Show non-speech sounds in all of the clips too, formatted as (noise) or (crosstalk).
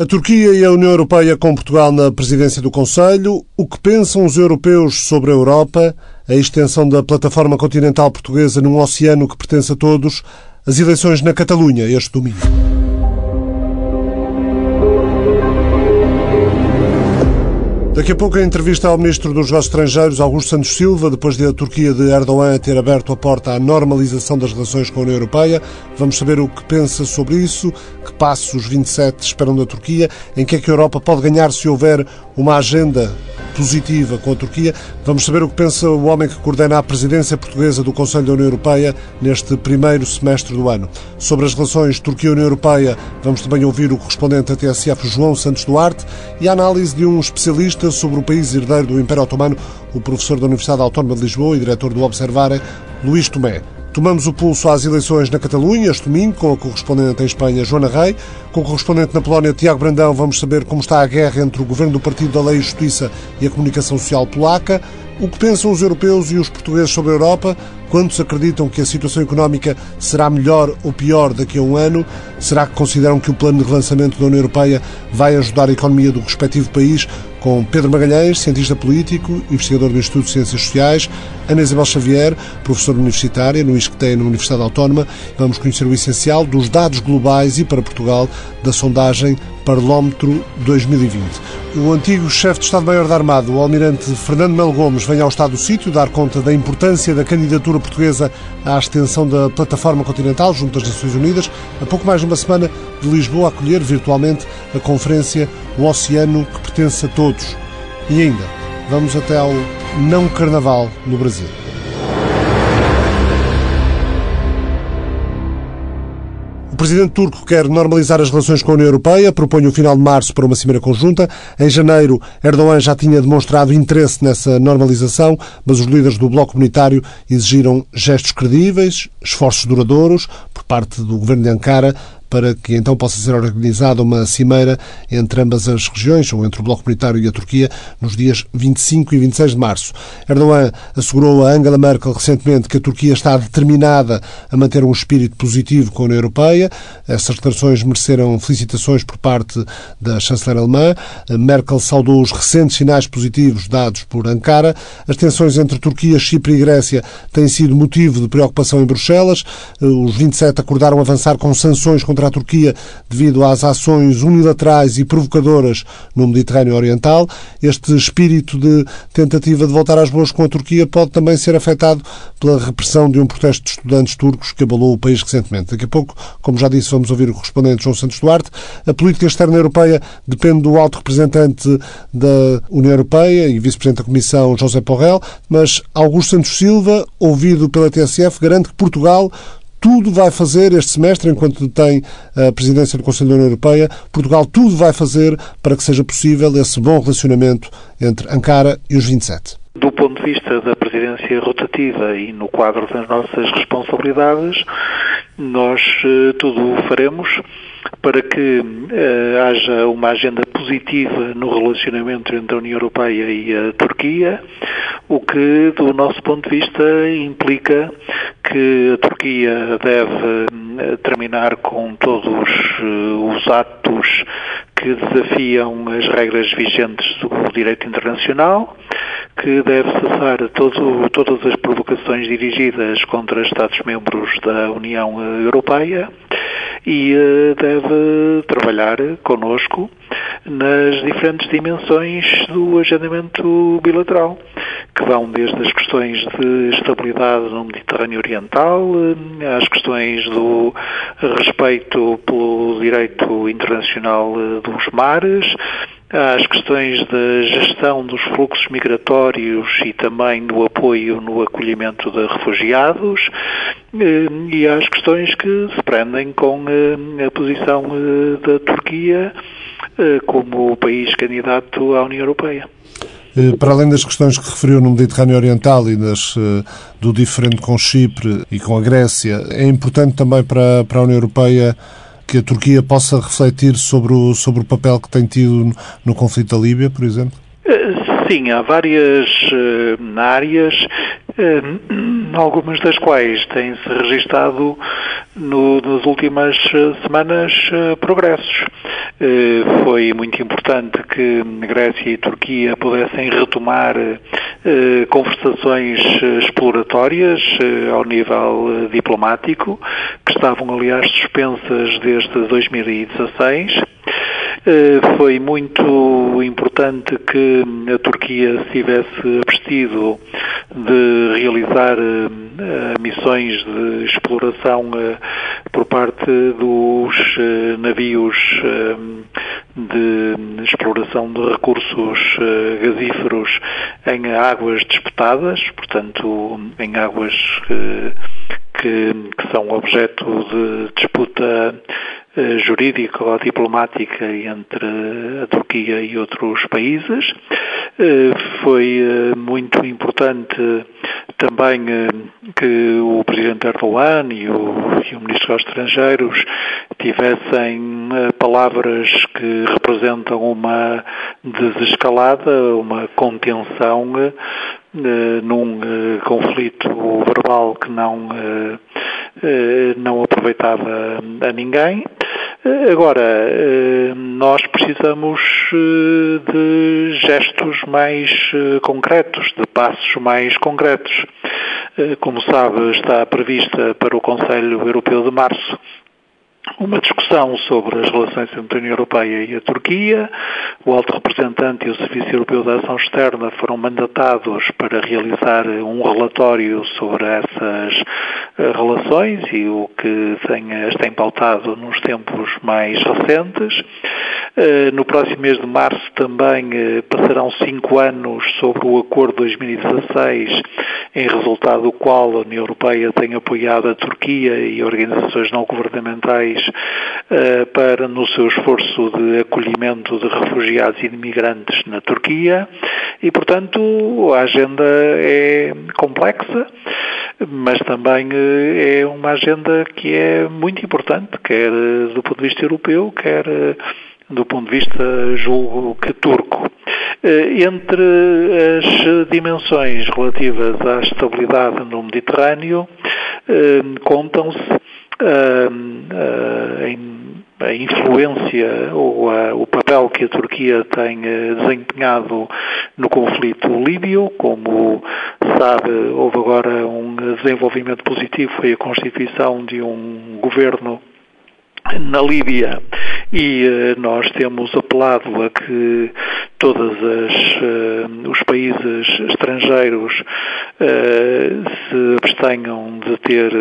A Turquia e a União Europeia com Portugal na presidência do Conselho. O que pensam os europeus sobre a Europa? A extensão da plataforma continental portuguesa num oceano que pertence a todos. As eleições na Catalunha este domingo. Daqui a pouco a entrevista ao Ministro dos Negócios Estrangeiros, Augusto Santos Silva, depois de a Turquia de Erdogan ter aberto a porta à normalização das relações com a União Europeia. Vamos saber o que pensa sobre isso, que passos os 27 esperam da Turquia, em que é que a Europa pode ganhar se houver uma agenda positiva com a Turquia. Vamos saber o que pensa o homem que coordena a presidência portuguesa do Conselho da União Europeia neste primeiro semestre do ano. Sobre as relações Turquia-União Europeia, vamos também ouvir o correspondente da TSF, João Santos Duarte, e a análise de um especialista sobre o país herdeiro do Império Otomano, o professor da Universidade Autónoma de Lisboa e diretor do Observare, Luís Tomé. Tomamos o pulso às eleições na Catalunha este domingo, com a correspondente em Espanha, Joana Rei. Com o correspondente na Polónia, Tiago Brandão, vamos saber como está a guerra entre o governo do Partido da Lei e Justiça e a comunicação social polaca. O que pensam os europeus e os portugueses sobre a Europa? Quantos acreditam que a situação económica será melhor ou pior daqui a um ano? Será que consideram que o plano de relançamento da União Europeia vai ajudar a economia do respectivo país? Com Pedro Magalhães, cientista político, investigador do Instituto de Ciências Sociais, Ana Isabel Xavier, professora universitária no ISCTE na Universidade Autónoma. Vamos conhecer o essencial dos dados globais e para Portugal da sondagem Parlómetro 2020. O antigo chefe de Estado-Maior da Armada, o almirante Fernando Melo Gomes, vem ao Estado do Sítio dar conta da importância da candidatura portuguesa à extensão da plataforma continental junto às Nações Unidas, a pouco mais de uma semana de Lisboa acolher virtualmente a conferência O Oceano que pertence a todos. E ainda, vamos até ao não carnaval no Brasil. Presidente turco quer normalizar as relações com a União Europeia, propõe o final de março para uma cimeira conjunta. Em janeiro, Erdogan já tinha demonstrado interesse nessa normalização, mas os líderes do Bloco Comunitário exigiram gestos credíveis, esforços duradouros por parte do governo de Ankara para que então possa ser organizada uma cimeira entre ambas as regiões, ou entre o Bloco Comunitário e a Turquia, nos dias 25 e 26 de março. Erdogan assegurou a Angela Merkel recentemente que a Turquia está determinada a manter um espírito positivo com a União Europeia. Essas declarações mereceram felicitações por parte da chanceler alemã. Merkel saudou os recentes sinais positivos dados por Ankara. As tensões entre Turquia, Chipre e Grécia têm sido motivo de preocupação em Bruxelas. Os 27 acordaram avançar com sanções contra contra a Turquia devido às ações unilaterais e provocadoras no Mediterrâneo Oriental. Este espírito de tentativa de voltar às boas com a Turquia pode também ser afetado pela repressão de um protesto de estudantes turcos que abalou o país recentemente. Daqui a pouco, como já disse, vamos ouvir o correspondente João Santos Duarte. A política externa europeia depende do alto representante da União Europeia e vice-presidente da Comissão, José Porrel, mas Augusto Santos Silva, ouvido pela TSF, garante que Portugal tudo vai fazer este semestre, enquanto tem a presidência do Conselho da União Europeia, Portugal tudo vai fazer para que seja possível esse bom relacionamento entre Ankara e os 27. Do ponto de vista da presidência rotativa e no quadro das nossas responsabilidades, nós uh, tudo faremos para que uh, haja uma agenda positiva no relacionamento entre a União Europeia e a Turquia, o que, do nosso ponto de vista, implica que a Turquia deve eh, terminar com todos os atos que desafiam as regras vigentes do direito internacional, que deve cessar todo, todas as provocações dirigidas contra Estados-membros da União Europeia e uh, deve trabalhar connosco nas diferentes dimensões do agendamento bilateral, que vão desde as questões de estabilidade no Mediterrâneo Oriental, eh, às questões do respeito pelo direito internacional eh, dos mares, às questões da gestão dos fluxos migratórios e também do apoio no acolhimento de refugiados eh, e às questões que se prendem com eh, a posição eh, da Turquia como país candidato à União Europeia. Para além das questões que referiu no Mediterrâneo Oriental e das, do diferente com Chipre e com a Grécia, é importante também para, para a União Europeia que a Turquia possa refletir sobre o, sobre o papel que tem tido no conflito da Líbia, por exemplo? Eh, Sim, há várias uh, áreas, algumas das quais têm-se registado no, nas últimas semanas uh, progressos. foi muito importante que Grécia e Turquia pudessem retomar conversações exploratórias ao nível diplomático, que estavam, aliás, suspensas desde 2016 eh, foi muito importante que a Turquia se tivesse abstido de realizar eh, missões de exploração eh, por parte dos navios de exploração de recursos gasíferos em águas disputadas, portanto, em águas que, que são objeto de disputa eh, jurídica ou diplomática entre a Turquia e outros países. Eh, foi eh, muito importante também que o Presidente Erdogan e o, e o Ministro dos Estrangeiros tivessem palavras que representam uma desescalada, uma contenção num conflito verbal que não, não aproveitava a ninguém. Agora, nós precisamos de gestos mais concretos, de passos mais concretos. Como sabe, está prevista para o Conselho Europeu de Março uma discussão sobre as relações entre a União Europeia e a Turquia. O alto representante e o Serviço Europeu de Ação Externa foram mandatados para realizar um relatório sobre essas eh, relações e o que tem, as tem pautado nos tempos mais recentes. Eh, no próximo mês de março também eh, passarão cinco anos sobre o Acordo de 2016, em resultado do qual a União Europeia tem apoiado a Turquia e organizações não governamentais uh, para, no seu esforço de acolhimento de refugiados e de migrantes na Turquia, e, portanto, a agenda é complexa, mas também uh, é uma agenda que é muito importante, quer do ponto de vista europeu, quer do ponto de vista, julgo que turco. Entre as dimensões relativas à estabilidade no Mediterrâneo, contam-se a influência ou a, o papel que a Turquia tem eh, desempenhado no conflito líbio. Como sabe, houve agora um desenvolvimento positivo, foi a constituição de um governo na Líbia e uh, nós temos apelado a que todos uh, os países estrangeiros uh, se abstenham de ter,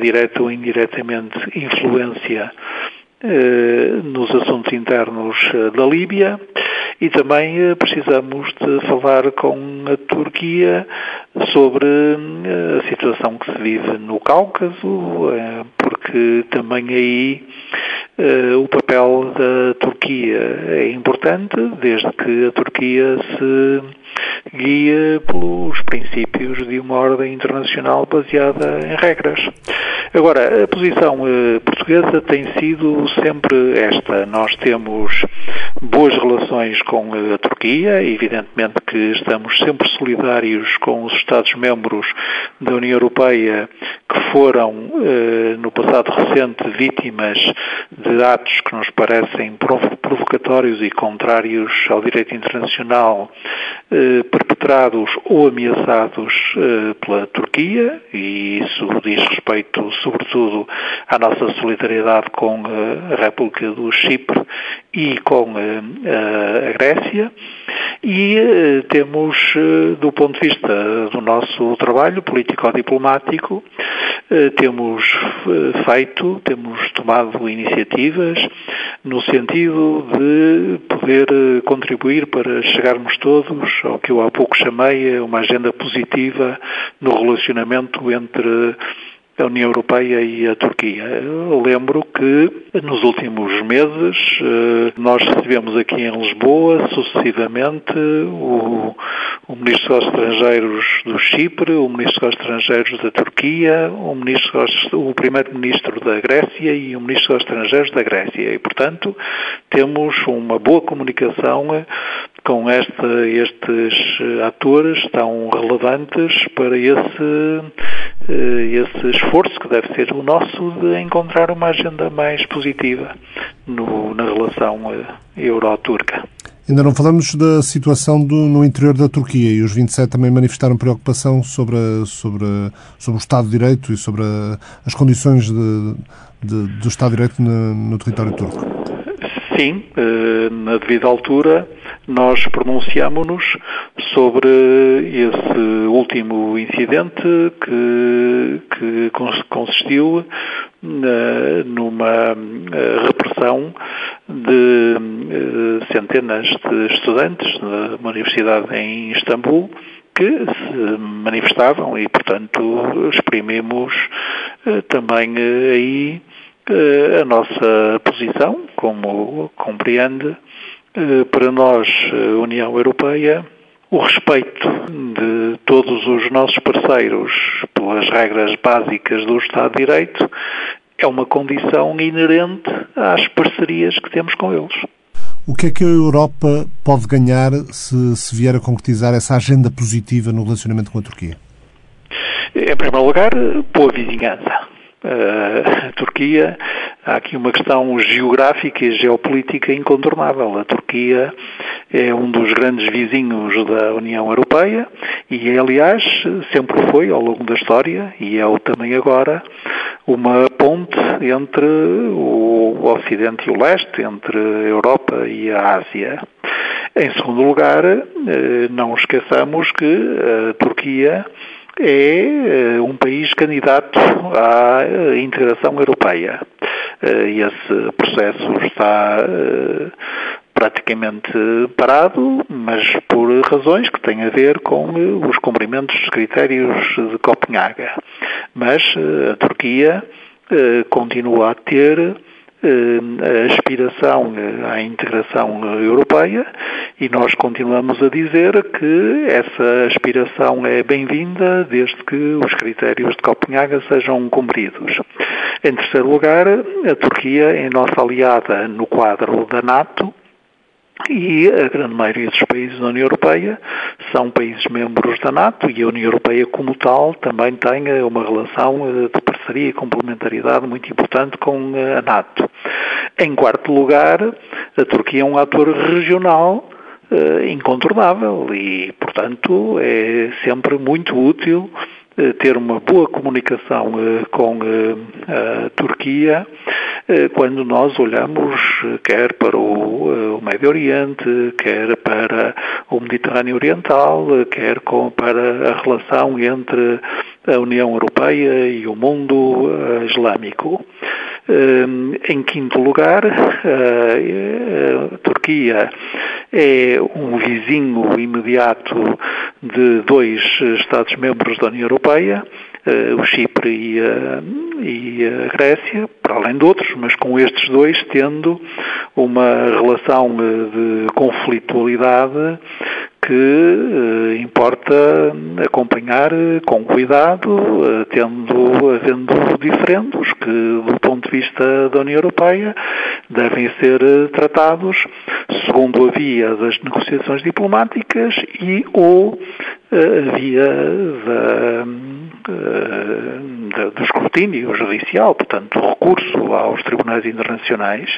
direta ou indiretamente, influência nos assuntos internos da Líbia. E também precisamos de falar com a Turquia sobre a situação que se vive no Cáucaso, porque também aí Uh, o papel da Turquia é importante, desde que a Turquia se guia pelos princípios de uma ordem internacional baseada em regras. Agora, a posição uh, portuguesa tem sido sempre esta. Nós temos boas relações com a Turquia, evidentemente que estamos sempre solidários com os Estados-membros da União Europeia que foram, no passado recente, vítimas de atos que nos parecem provocatórios e contrários ao direito internacional eh, perpetrados ou ameaçados eh, pela Turquia, e isso diz respeito, sobretudo, à nossa solidariedade com eh, a República do Chipre e com a Grécia. E temos, do ponto de vista do nosso trabalho político-diplomático, temos feito, temos tomado iniciativas no sentido de poder contribuir para chegarmos todos ao que eu há pouco chamei uma agenda positiva no relacionamento entre a União Europeia e a Turquia. Eu lembro que nos últimos meses eh, nós recebemos aqui em Lisboa sucessivamente o, o Ministro dos Estrangeiros do Chipre, o Ministro dos Estrangeiros da Turquia, o, ministro, o Primeiro-Ministro da Grécia e o Ministro dos Estrangeiros da Grécia. E, portanto, temos uma boa comunicação com estes atores tão relevantes para esse, esse esforço que deve ser o nosso de encontrar uma agenda mais positiva no, na relação euro-turca. Ainda não falamos da situação do, no interior da Turquia e os 27 também manifestaram preocupação sobre, a, sobre, a, sobre o Estado de Direito e sobre a, as condições de, de, do Estado de Direito no, no território turco. Sim, eh, na devida altura nós pronunciamos-nos sobre esse último incidente que, que consistiu numa eh, repressão de eh, centenas de estudantes de uma universidade em Istambul que se manifestavam e, portanto, exprimimos também aí a nossa posição, como compreende, eh, para nós, União Europeia, o respeito de todos os nossos parceiros pelas regras básicas do Estado de Direito é uma condição inerente às parcerias que temos com eles. O que é que a Europa pode ganhar se, se vier a concretizar essa agenda positiva no relacionamento com a Turquia? Em primeiro lugar, boa vizinhança a Turquia, há aqui uma questão geográfica e geopolítica incontornável. A Turquia é um dos grandes vizinhos da União Europeia e, aliás, sempre foi ao longo da história e é o também agora uma ponte entre o Ocidente e o Leste, entre a Europa e a Ásia. Em segundo lugar, eh, não esqueçamos que a Turquia é eh, um país candidato à eh, integração europeia. Eh, esse processo está praticamente parado, mas por razões que têm a ver com os cumprimentos dos critérios de Copenhaga. Mas a Turquia continua a ter a aspiração à integração europeia e nós continuamos a dizer que essa aspiração é bem-vinda desde que os critérios de Copenhaga sejam cumpridos. Em terceiro lugar, a Turquia é nossa aliada no quadro da NATO e a grande maioria dos países da União Europeia são países membros da NATO e a União Europeia, como tal, também tem eh, uma relação eh, de parceria e complementaridade muito importante com eh, a NATO. Em quarto lugar, a Turquia é um ator regional incontornável e, portanto, é sempre muito útil ter uma boa comunicação com a Turquia quando nós olhamos quer para o, Médio Oriente, quer para o Mediterrâneo Oriental, quer para a relação entre a União Europeia e o mundo islâmico. Em quinto lugar, a Turquia é um vizinho imediato de dois Estados-membros da União Europeia, eh, o Chipre e a, e a, Grécia, para além de outros, mas com estes dois tendo uma relação eh, de conflitualidade que eh, importa acompanhar com cuidado, tendo, havendo diferendos que, do ponto de vista da União Europeia, devem ser tratados segundo a via das negociações diplomáticas e ou via da do escrutínio judicial, portanto, recurso aos tribunais internacionais.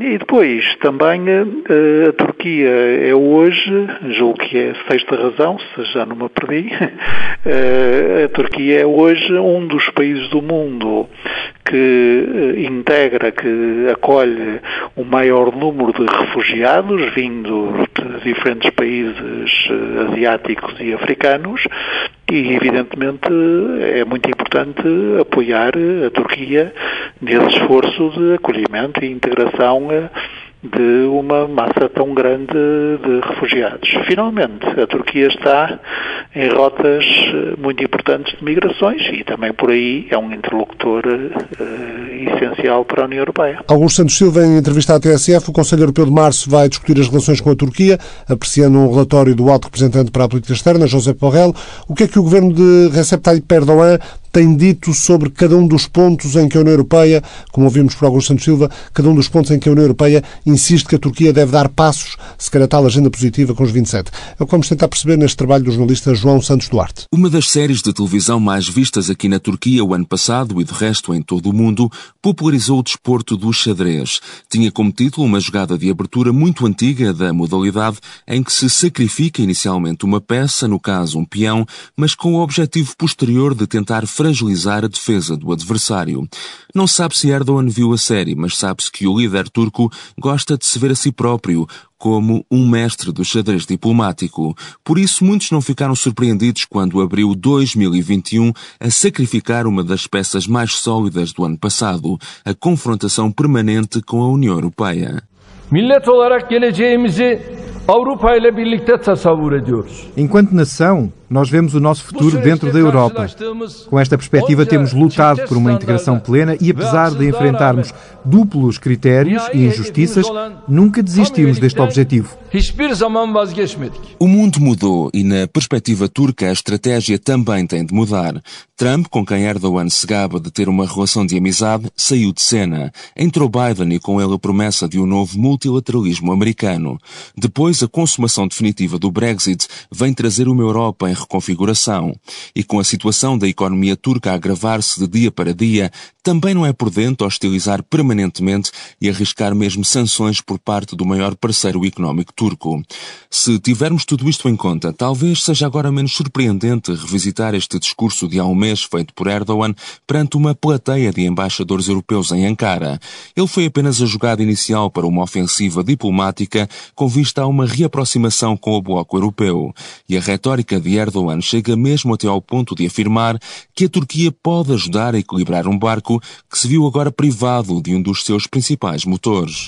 E depois, também, eh, a Turquia é hoje, julgo que é a sexta razão, se já não me perdi, (laughs) eh, a Turquia é hoje um dos países do mundo que eh, integra, que acolhe o maior número de refugiados vindos de diferentes países asiáticos e africanos e, evidentemente, é muito importante apoiar a Turquia nesse esforço de acolhimento e integração de uma massa tão grande de refugiados. Finalmente, a Turquia está em rotas eh, muito importantes de migrações e também por aí é um interlocutor uh, essencial para a União Europeia. Augusto Santos Silva, em entrevista à TSF, o Conselho Europeu de Março vai discutir as relações com a Turquia, apreciando um relatório do alto representante para a política externa, José Borrell. O que é que o governo de Recep Tayyip Erdogan tem dito sobre cada um dos pontos em que a União Europeia, como ouvimos por Augusto Santos Silva, cada um dos pontos em que a União Europeia insiste que a Turquia deve dar passos, se calhar tal agenda positiva com os 27. É o que vamos tentar perceber neste trabalho do jornalista João Santos Duarte. Uma das séries de televisão mais vistas aqui na Turquia o ano passado e de resto em todo o mundo popularizou o desporto do xadrez. Tinha como título uma jogada de abertura muito antiga da modalidade em que se sacrifica inicialmente uma peça, no caso um peão, mas com o objetivo posterior de tentar fragilizar a defesa do adversário. Não sabe se Erdogan viu a série, mas sabe-se que o líder turco gosta de se ver a si próprio como um mestre do xadrez diplomático. Por isso, muitos não ficaram surpreendidos quando abriu 2021 a sacrificar uma das peças mais sólidas do ano passado, a confrontação permanente com a União Europeia. Millet olarak geleceğimizi Avrupa ile birlikte tasavvur ediyoruz. Enquanto nação, nós vemos o nosso futuro dentro da Europa. Com esta perspectiva, temos lutado por uma integração plena e, apesar de enfrentarmos duplos critérios e injustiças, nunca desistimos deste objetivo. O mundo mudou e, na perspectiva turca, a estratégia também tem de mudar. Trump, com quem Erdogan se gaba de ter uma relação de amizade, saiu de cena. Entrou Biden e com ele a promessa de um novo multilateralismo americano. Depois, a consumação definitiva do Brexit vem trazer uma Europa em reconfiguração. E com a situação da economia turca a agravar-se de dia para dia, também não é prudente hostilizar permanentemente e arriscar mesmo sanções por parte do maior parceiro económico turco. Se tivermos tudo isto em conta, talvez seja agora menos surpreendente revisitar este discurso de há um mês feito por Erdogan perante uma plateia de embaixadores europeus em Ankara. Ele foi apenas a jogada inicial para uma ofensiva diplomática com vista a uma reaproximação com o bloco europeu. E a retórica de Erdogan chega mesmo até ao ponto de afirmar que a Turquia pode ajudar a equilibrar um barco que se viu agora privado de um dos seus principais motores.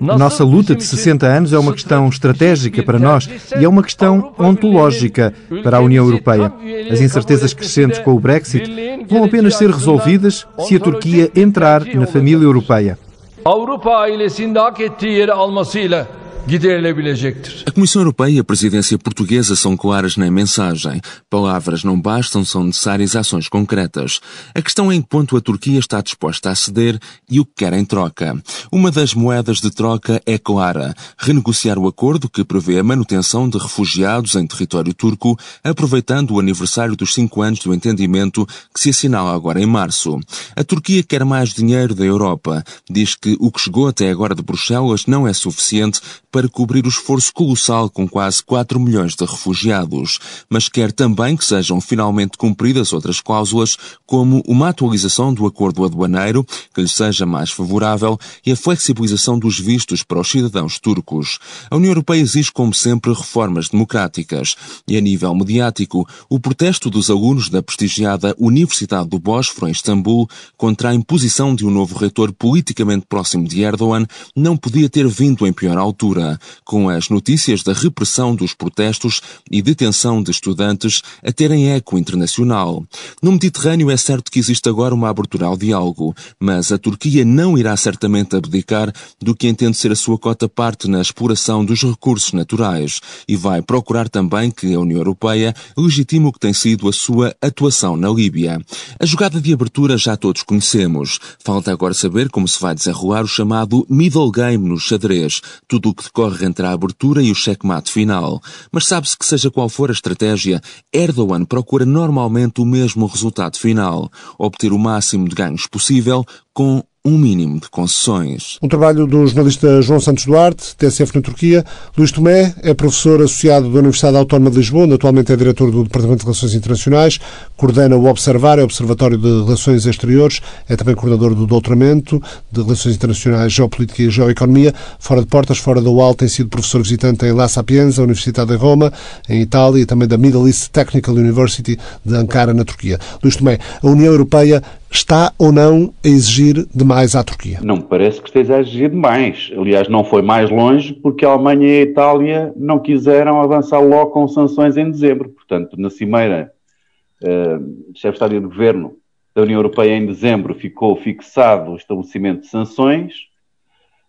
Nossa luta de 60 anos é uma questão estratégica para nós e é uma questão ontológica para a União Europeia. As incertezas crescentes com o Brexit vão apenas ser resolvidas se a Turquia entrar na família europeia. Avrupa ailesinde hak ettiği yeri almasıyla giderilebilecektir. A Comissão Europeia e a presidência portuguesa são claras na mensagem. Palavras não bastam, são necessárias ações concretas. A questão é em quanto a Turquia está disposta a ceder e o que quer em troca. Uma das moedas de troca é clara. Renegociar o acordo que prevê a manutenção de refugiados em território turco, aproveitando o aniversário dos cinco anos do entendimento que se assinala agora em março. A Turquia quer mais dinheiro da Europa. Diz que o que chegou até agora de Bruxelas não é suficiente para cobrir o esforço colossal com quase 4 milhões de refugiados, mas quer também que sejam finalmente cumpridas outras cláusulas, como uma atualização do acordo aduaneiro, que lhe seja mais favorável, e a flexibilização dos vistos para os cidadãos turcos. A União Europeia exige, como sempre, reformas democráticas. E a nível mediático, o protesto dos alunos da prestigiada Universidade do Bósforo, em Istambul, contra a imposição de um novo reitor politicamente próximo de Erdogan, não podia ter vindo em pior altura com as notícias da repressão dos protestos e detenção de estudantes a terem eco internacional. No Mediterrâneo é certo que existe agora uma abertura ao diálogo, mas a Turquia não irá certamente abdicar do que entende ser a sua cota parte na exploração dos recursos naturais e vai procurar também que a União Europeia legitime o que tem sido a sua atuação na Líbia. A jogada de abertura já todos conhecemos. Falta agora saber como se vai desenrolar o chamado middle game no xadrez, tudo o que decorre entre a abertura e o checkmate final, mas sabe-se que seja qual for a estratégia, Erdogan procura normalmente o mesmo resultado final, obter o máximo de ganhos possível com um mínimo de concessões. Um trabalho do jornalista João Santos Duarte, TSF na Turquia. Luís Tomé é professor associado da Universidade Autónoma de Lisboa, atualmente é diretor do Departamento de Relações Internacionais, coordena o Observar, é Observatório de Relações Exteriores, é também coordenador do Doutoramento de Relações Internacionais, Geopolítica e Geoeconomia. Fora de portas, fora da UAL, tem sido professor visitante em La Sapienza, Universidade de Roma, em Itália, e também da Middle East Technical University de Ankara, na Turquia. Luís Tomé, a União Europeia está ou não a exigir demais à Turquia? Não me parece que esteja a exigir demais. Aliás, não foi mais longe porque a Alemanha e a Itália não quiseram avançar logo com sanções em dezembro. Portanto, na cimeira uh, chefe de Estado de Governo da União Europeia em dezembro ficou fixado o estabelecimento de sanções,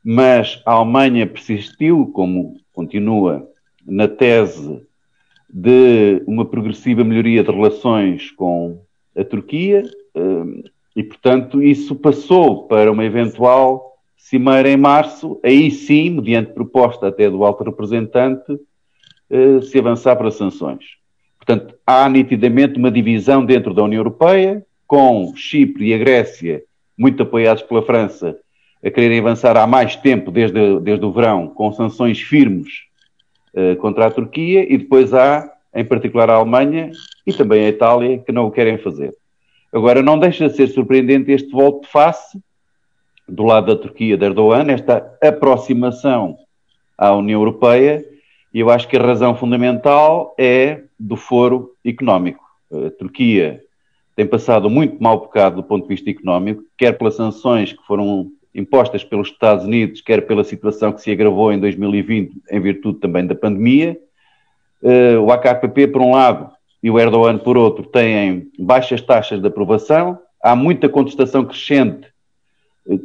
mas a Alemanha persistiu, como continua, na tese de uma progressiva melhoria de relações com a Turquia eh, e, portanto, isso passou para uma eventual cimeira em março, aí sim, mediante proposta até do alto representante, eh, se avançar para sanções. Portanto, há nitidamente uma divisão dentro da União Europeia, com Chipre e a Grécia, muito apoiados pela França, a quererem avançar há mais tempo, desde, desde o verão, com sanções firmes uh, contra a Turquia, e depois há, em particular, a Alemanha e também a Itália, que não o querem fazer. Agora, não deixa de ser surpreendente este voto de face do lado da Turquia de Erdogan, esta aproximação à União Europeia, e eu acho que a razão fundamental é do foro económico. A Turquia tem passado muito mal bocado do ponto de vista económico, quer pelas sanções que foram impostas pelos Estados Unidos, quer pela situação que se agravou em 2020 em virtude também da pandemia. Uh, o AKP, por um lado, e o Erdogan, por outro, têm baixas taxas de aprovação, há muita contestação crescente eh,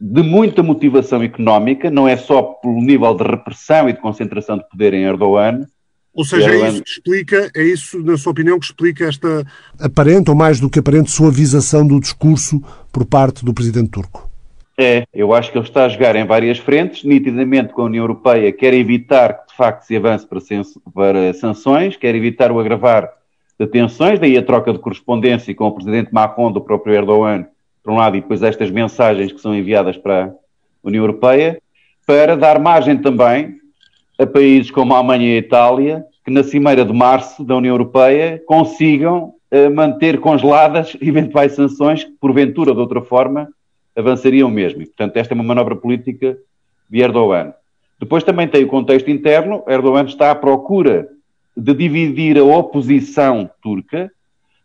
de muita motivação económica, não é só pelo nível de repressão e de concentração de poder em Erdogan. Ou seja, Erdogan... é isso que explica, é isso, na sua opinião, que explica esta aparente, ou mais do que aparente, suavização do discurso por parte do presidente turco? É, eu acho que ele está a jogar em várias frentes, nitidamente com a União Europeia, quer evitar que de facto se avance para, para sanções, quer evitar o agravar de tensões, daí a troca de correspondência com o presidente Macron do próprio Erdogan por um lado, e depois estas mensagens que são enviadas para a União Europeia, para dar margem também a países como a Alemanha e a Itália, que na Cimeira de Março da União Europeia consigam uh, manter congeladas (laughs) eventuais sanções que, porventura de outra forma, avançariam mesmo. E, portanto, esta é uma manobra política de Erdogan. Depois também tem o contexto interno. Erdogan está à procura de dividir a oposição turca,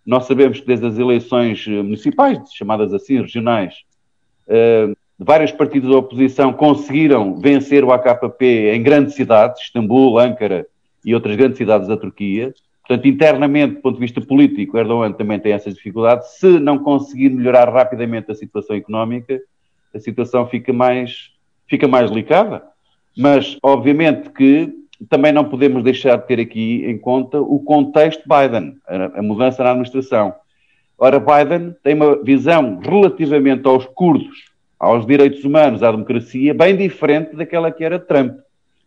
nós sabemos que desde as eleições eh, municipais, chamadas assim, regionais, uh, vários partidos da oposição conseguiram vencer o AKP em grandes cidades, Istambul, Ankara e outras grandes cidades da Turquia. Portanto, internamente, do ponto de vista político, Erdogan também tem essas dificuldades. Se não conseguir melhorar rapidamente a situação económica, a situação fica mais, fica mais delicada. Mas, obviamente, que também não podemos deixar de ter aqui em conta o contexto Biden, a, mudança na administração. Ora, Biden tem uma visão relativamente aos curdos, aos direitos humanos, à democracia, bem diferente daquela que era Trump.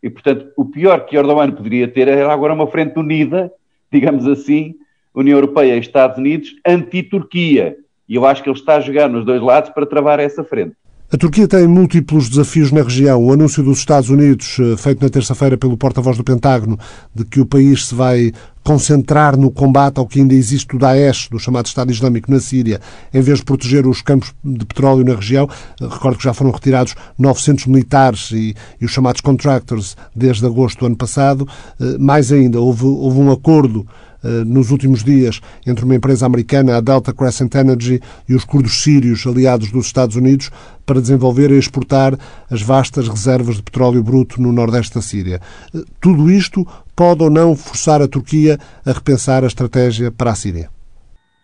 E, portanto, o pior que Erdogan poderia ter era agora uma frente unida, digamos assim, União Europeia e Estados Unidos, anti-Turquia. E eu acho que ele está a jogar nos dois lados para travar essa frente. A Turquia tem múltiplos desafios na região. O anúncio dos Estados Unidos, eh, feito na terça-feira pelo porta-voz do Pentágono, de que o país se vai concentrar no combate ao que ainda existe do Daesh, do chamado Estado Islâmico na Síria, em vez de proteger os campos de petróleo na região. Eh, recordo que já foram retirados 900 militares e, e os chamados contractors desde agosto do ano passado. Eh, mais ainda, houve, houve um acordo nos últimos dias entre uma empresa americana, a Delta Crescent Energy, e os curdos sírios aliados dos Estados Unidos para desenvolver e exportar as vastas reservas de petróleo bruto no nordeste da Síria. Eh, tudo isto pode ou não forçar a Turquia a repensar a estratégia para a Síria?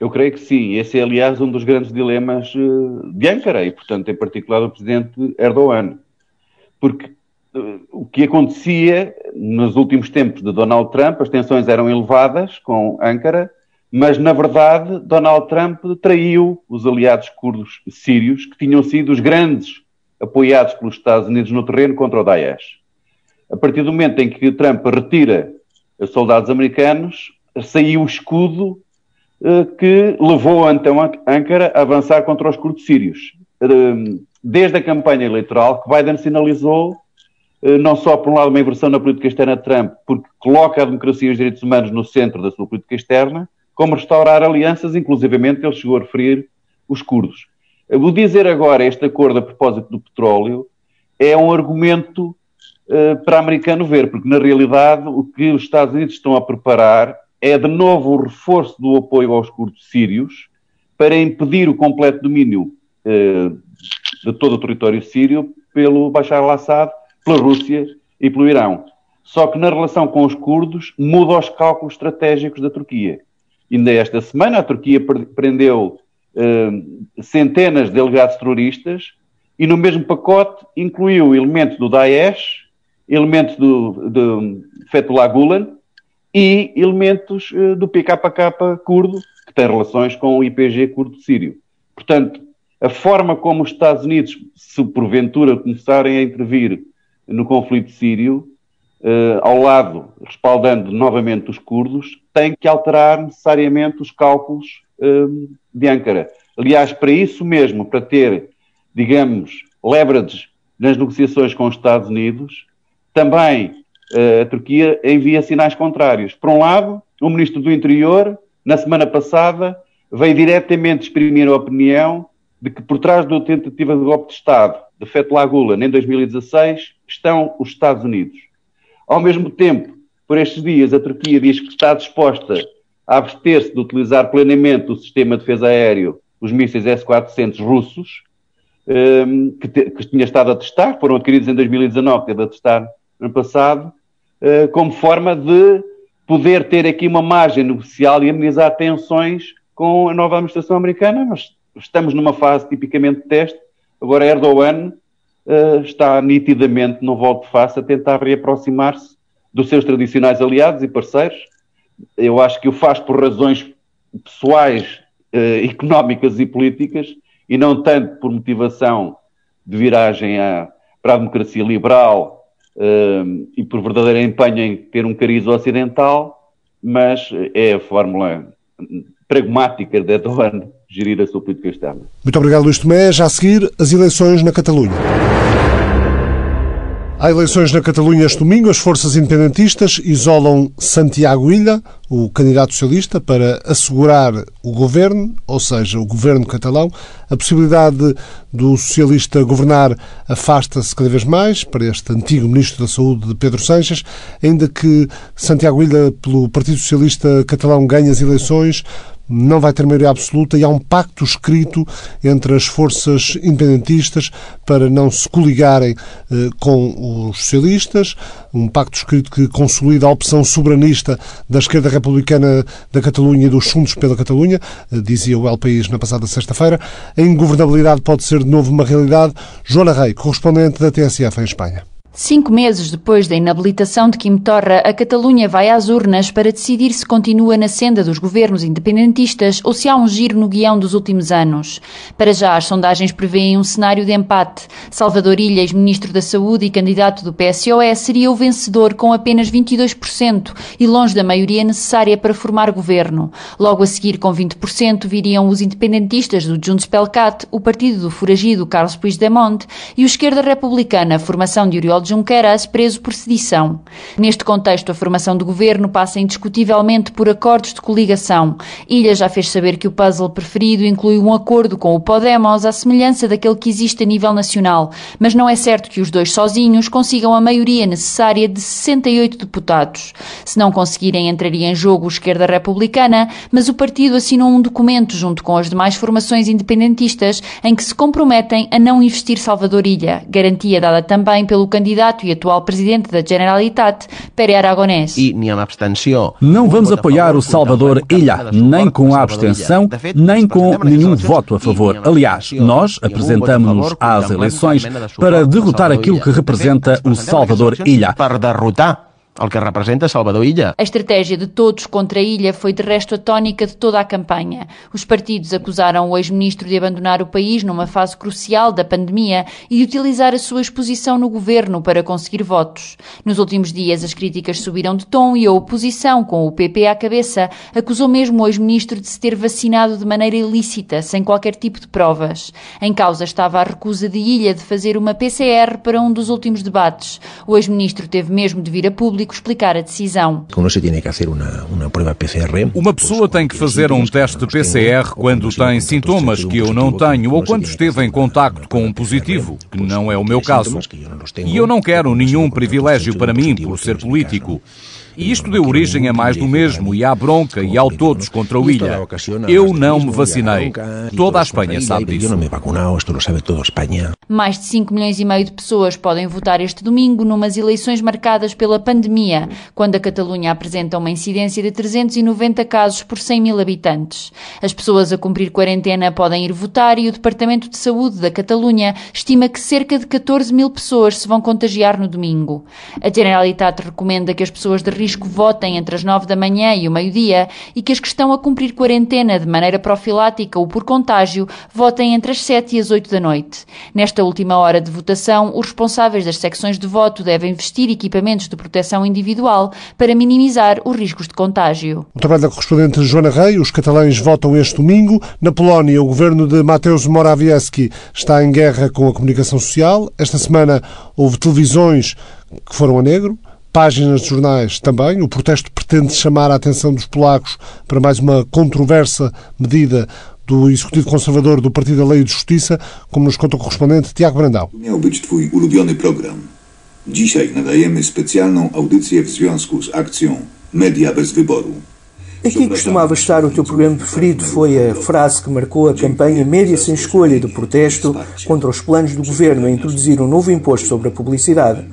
Eu creio que sim. Esse é, aliás, um dos grandes dilemas eh, de Ankara e, portanto, em particular do presidente Erdogan. Porque o que acontecia nos últimos tempos de Donald Trump, as tensões eram elevadas com Ankara, mas na verdade Donald Trump traiu os aliados curdos sírios, que tinham sido os grandes apoiados pelos Estados Unidos no terreno contra o Daesh. A partir do momento em que Trump retira os soldados americanos, saiu o escudo eh, que levou então Ankara a avançar contra os curdos sírios. Eh, desde a campanha eleitoral que Biden sinalizou não só, por um lado, uma inversão na política externa de Trump, porque coloca a democracia e os direitos humanos no centro da sua política externa, como restaurar alianças, inclusivamente ele chegou a referir os curdos. O dizer agora este acordo a propósito do petróleo é um argumento uh, para americano ver, porque na realidade o que os Estados Unidos estão a preparar é de novo o reforço do apoio aos curdos sírios para impedir o completo domínio uh, de todo o território sírio pelo Bashar al-Assad pela Rússia e pelo Irão. Só que na relação com os curdos muda os cálculos estratégicos da Turquia. Ainda esta semana a Turquia prendeu uh, centenas de delegados terroristas e no mesmo pacote incluiu elementos do Daesh, elementos do, do Fethullah Gulen e elementos uh, do PKK curdo, que tem relações com o IPG curdo sírio. Portanto, a forma como os Estados Unidos, se porventura começarem a intervir no conflito sírio, uh, ao lado, respaldando novamente os curdos, tem que alterar necessariamente os cálculos uh, de Ankara. Aliás, para isso mesmo, para ter, digamos, leverage nas negociações com os Estados Unidos, também uh, a Turquia envia sinais contrários. Por um lado, o Ministro do Interior, na semana passada, veio diretamente exprimir a opinião de que por trás da tentativa de golpe de Estado de Fethullah Gulen em 2016 estão os Estados Unidos. Ao mesmo tempo, por estes dias, a Turquia diz que está disposta a abster-se de utilizar plenamente o sistema de defesa aéreo, os mísseis S-400 russos, um, que, te, que, tinha estado a testar, foram adquiridos em 2019, teve a testar no passado, uh, como forma de poder ter aqui uma margem negocial e amenizar tensões com a nova administração americana. Nós estamos numa fase tipicamente de teste. Agora Erdogan uh, está nitidamente no volto face a tentar reaproximar-se dos seus tradicionais aliados e parceiros. Eu acho que o faz por razões pessoais, uh, económicas e políticas e não tanto por motivação de viragem à, para a democracia liberal uh, e por verdadeiro empenho em ter um cariz ocidental, mas é a fórmula pragmática de Erdogan gerir a sua política externa. Muito obrigado, Luís Tomé. Já a seguir, as eleições na Catalunha. Há eleições na Catalunha este domingo. As forças independentistas isolam Santiago Illa, o candidato socialista, para assegurar o governo, ou seja, o governo catalão. A possibilidade do socialista governar afasta-se cada vez mais para este antigo ministro da Saúde, de Pedro Sanches, ainda que Santiago Illa, pelo Partido Socialista Catalão, ganhe as eleições não vai ter maioria absoluta e há um pacto escrito entre as forças independentistas para não se coligarem eh, com os socialistas, um pacto escrito que consolida a opção soberanista da esquerda republicana da Catalunha e dos Juntos pela Catalunha, eh, dizia o El País na passada sexta-feira. A ingovernabilidade pode ser de novo uma realidade. Joana Rei, correspondente da TSF em Espanha. Cinco meses depois da inabilitação de Quim Torra, a Catalunha vai às urnas para decidir se continua na senda dos governos independentistas ou se há um giro no guião dos últimos anos. Para já, as sondagens prevêem um cenário de empate. Salvador Ilha, ex-ministro da Saúde e candidato do PSOE, seria o vencedor com apenas 22% e longe da maioria necessária para formar governo. Logo a seguir, com 20%, viriam os independentistas do Junts pel Cat, o partido do foragido Carlos Puigdemont e o Esquerda Republicana, formação de Oriol de Junqueras, preso por sedição. Neste contexto, a formação do governo passa indiscutivelmente por acordos de coligação. Ilha já fez saber que o puzzle preferido inclui um acordo com o Podemos à semelhança daquele que existe a nível nacional, mas não é certo que os dois sozinhos consigam a maioria necessária de 68 deputados. Se não conseguirem, entraria em jogo a esquerda republicana, mas o partido assinou um documento junto com as demais formações independentistas em que se comprometem a não investir Salvador Ilha, garantia dada também pelo candidato candidato e atual presidente da Generalitat, Pere Aragonés. Não vamos apoiar o Salvador Ilha, nem com a abstenção, nem com nenhum voto a favor. Aliás, nós apresentamos-nos às eleições para derrotar aquilo que representa o Salvador Ilha. Para derrotar el que representa Salvador Illa. A estratégia de todos contra a ilha foi de resto a tónica de toda a campanha. Os partidos acusaram o ex-ministro de abandonar o país numa fase crucial da pandemia e de utilizar a sua exposição no governo para conseguir votos. Nos últimos dias as críticas subiram de tom e a oposição, com o PP à cabeça, acusou mesmo o ex-ministro de se ter vacinado de maneira ilícita, sem qualquer tipo de provas. Em causa estava a recusa de Ilha de fazer uma PCR para um dos últimos debates. O ex-ministro teve mesmo de vir a público público explicar a decisão. Uma pessoa tem que fazer um teste PCR quando tem sintomas que eu não tenho ou quando esteve em contacto com um positivo, que não é o meu caso. E eu não quero nenhum privilégio para mim por ser político. E isto deu origem a mais do mesmo, e à bronca e ao todos contra o Ilha. Eu não me vacinei. Toda a Espanha sabe disso. Mais de 5 milhões e meio de pessoas podem votar este domingo numas eleições marcadas pela pandemia pandemia, quando a Catalunha apresenta uma incidência de 390 casos por 100 mil habitantes. As pessoas a cumprir quarentena podem ir votar e o Departamento de Saúde da Catalunha estima que cerca de 14 mil pessoas se vão contagiar no domingo. A Generalitat recomenda que as pessoas de risco votem entre as 9 da manhã e o meio-dia e que as que estão a cumprir quarentena de maneira profilática ou por contágio votem entre as 7 e as 8 da noite. Nesta última hora de votação, os responsáveis das secções de voto devem vestir equipamentos de proteção individual para minimizar os riscos de contágio. O trabalho da correspondente Joana Rei, os catalães votam este domingo. Na Polónia, o governo de Mateusz Morawiecki está em guerra com a comunicação social. Esta semana houve televisões que foram a negro páginas de jornais também. O protesto pretende chamar a atenção dos polacos para mais uma controversa medida do Executivo Conservador do Partido da Lei e de Justiça, como nos conta o correspondente Tiago Brandão. Miał być twój ulubiony program. Dzisiaj nadajemy specjalną audycję w związku z akcją Media bez wyboru. Aqui costumava estar o teu programa preferido foi a frase que marcou a campanha Média Sem Escolha do protesto contra os planos do governo a introduzir um novo imposto sobre a publicidade.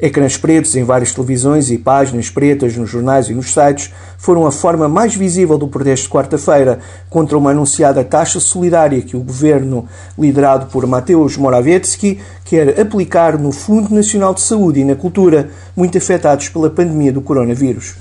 Ecrãs pretos em várias televisões e páginas pretas nos jornais e nos sites foram a forma mais visível do protesto de quarta-feira contra uma anunciada taxa solidária que o governo, liderado por Mateusz Morawiecki, quer aplicar no Fundo Nacional de Saúde e na Cultura, muito afetados pela pandemia do coronavírus.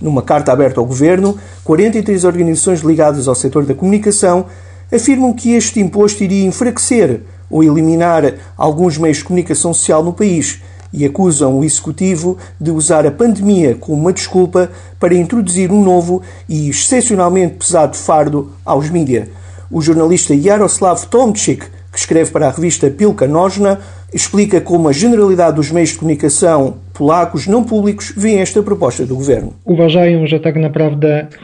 Numa carta aberta ao governo, 43 organizações ligadas ao setor da comunicação afirmam que este imposto iria enfraquecer ou eliminar alguns meios de comunicação social no país e acusam o Executivo de usar a pandemia como uma desculpa para introduzir um novo e excepcionalmente pesado fardo aos mídia. O jornalista Jaroslav Tomczyk, que escreve para a revista Pilka Nożna, explica como a generalidade dos meios de comunicação polacos não públicos veem esta proposta do governo.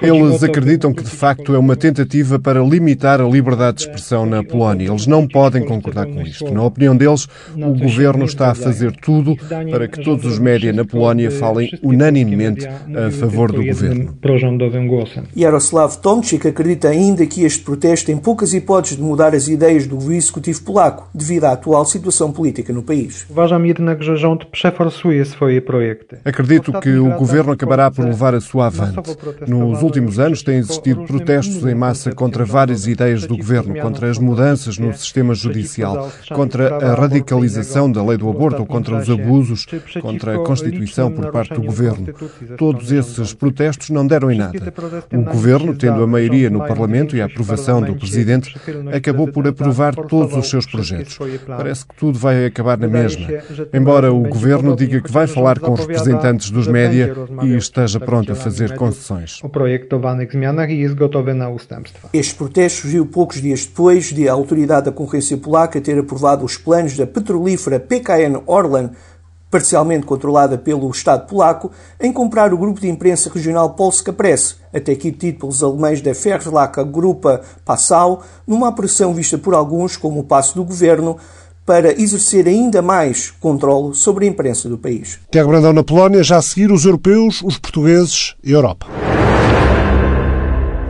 Eles acreditam que de facto é uma tentativa para limitar a liberdade de expressão na Polónia. Eles não podem concordar com isto. Na opinião deles, o governo está a fazer tudo para que todos os média na Polónia falem unanimemente a favor do governo. Jaroslav Tomczyk acredita ainda que este protesto tem poucas hipóteses de mudar as ideias do executivo polaco devido à atual situação política no país. Acredito que o governo acabará por levar a sua avante. Nos últimos anos têm existido protestos em massa contra várias ideias do governo, contra as mudanças no sistema judicial, contra a radicalização da lei do aborto, contra os abusos, contra a Constituição por parte do governo. Todos esses protestos não deram em nada. O governo, tendo a maioria no Parlamento e a aprovação do Presidente, acabou por aprovar todos os seus projetos. Parece que tudo vai acabar na mesma. Embora o governo diga que vai falar com os representantes dos média e esteja pronto a fazer concessões. Este protesto surgiu poucos dias depois de a autoridade da concorrência polaca ter aprovado os planos da petrolífera PKN Orlen, parcialmente controlada pelo Estado polaco, em comprar o grupo de imprensa regional Polska Press, até aqui tido pelos alemães da Verlaca Grupa Passau, numa operação vista por alguns como o passo do governo para exercer ainda mais controle sobre a imprensa do país. Tiago Brandão na Polónia, já a seguir os europeus, os portugueses e a Europa.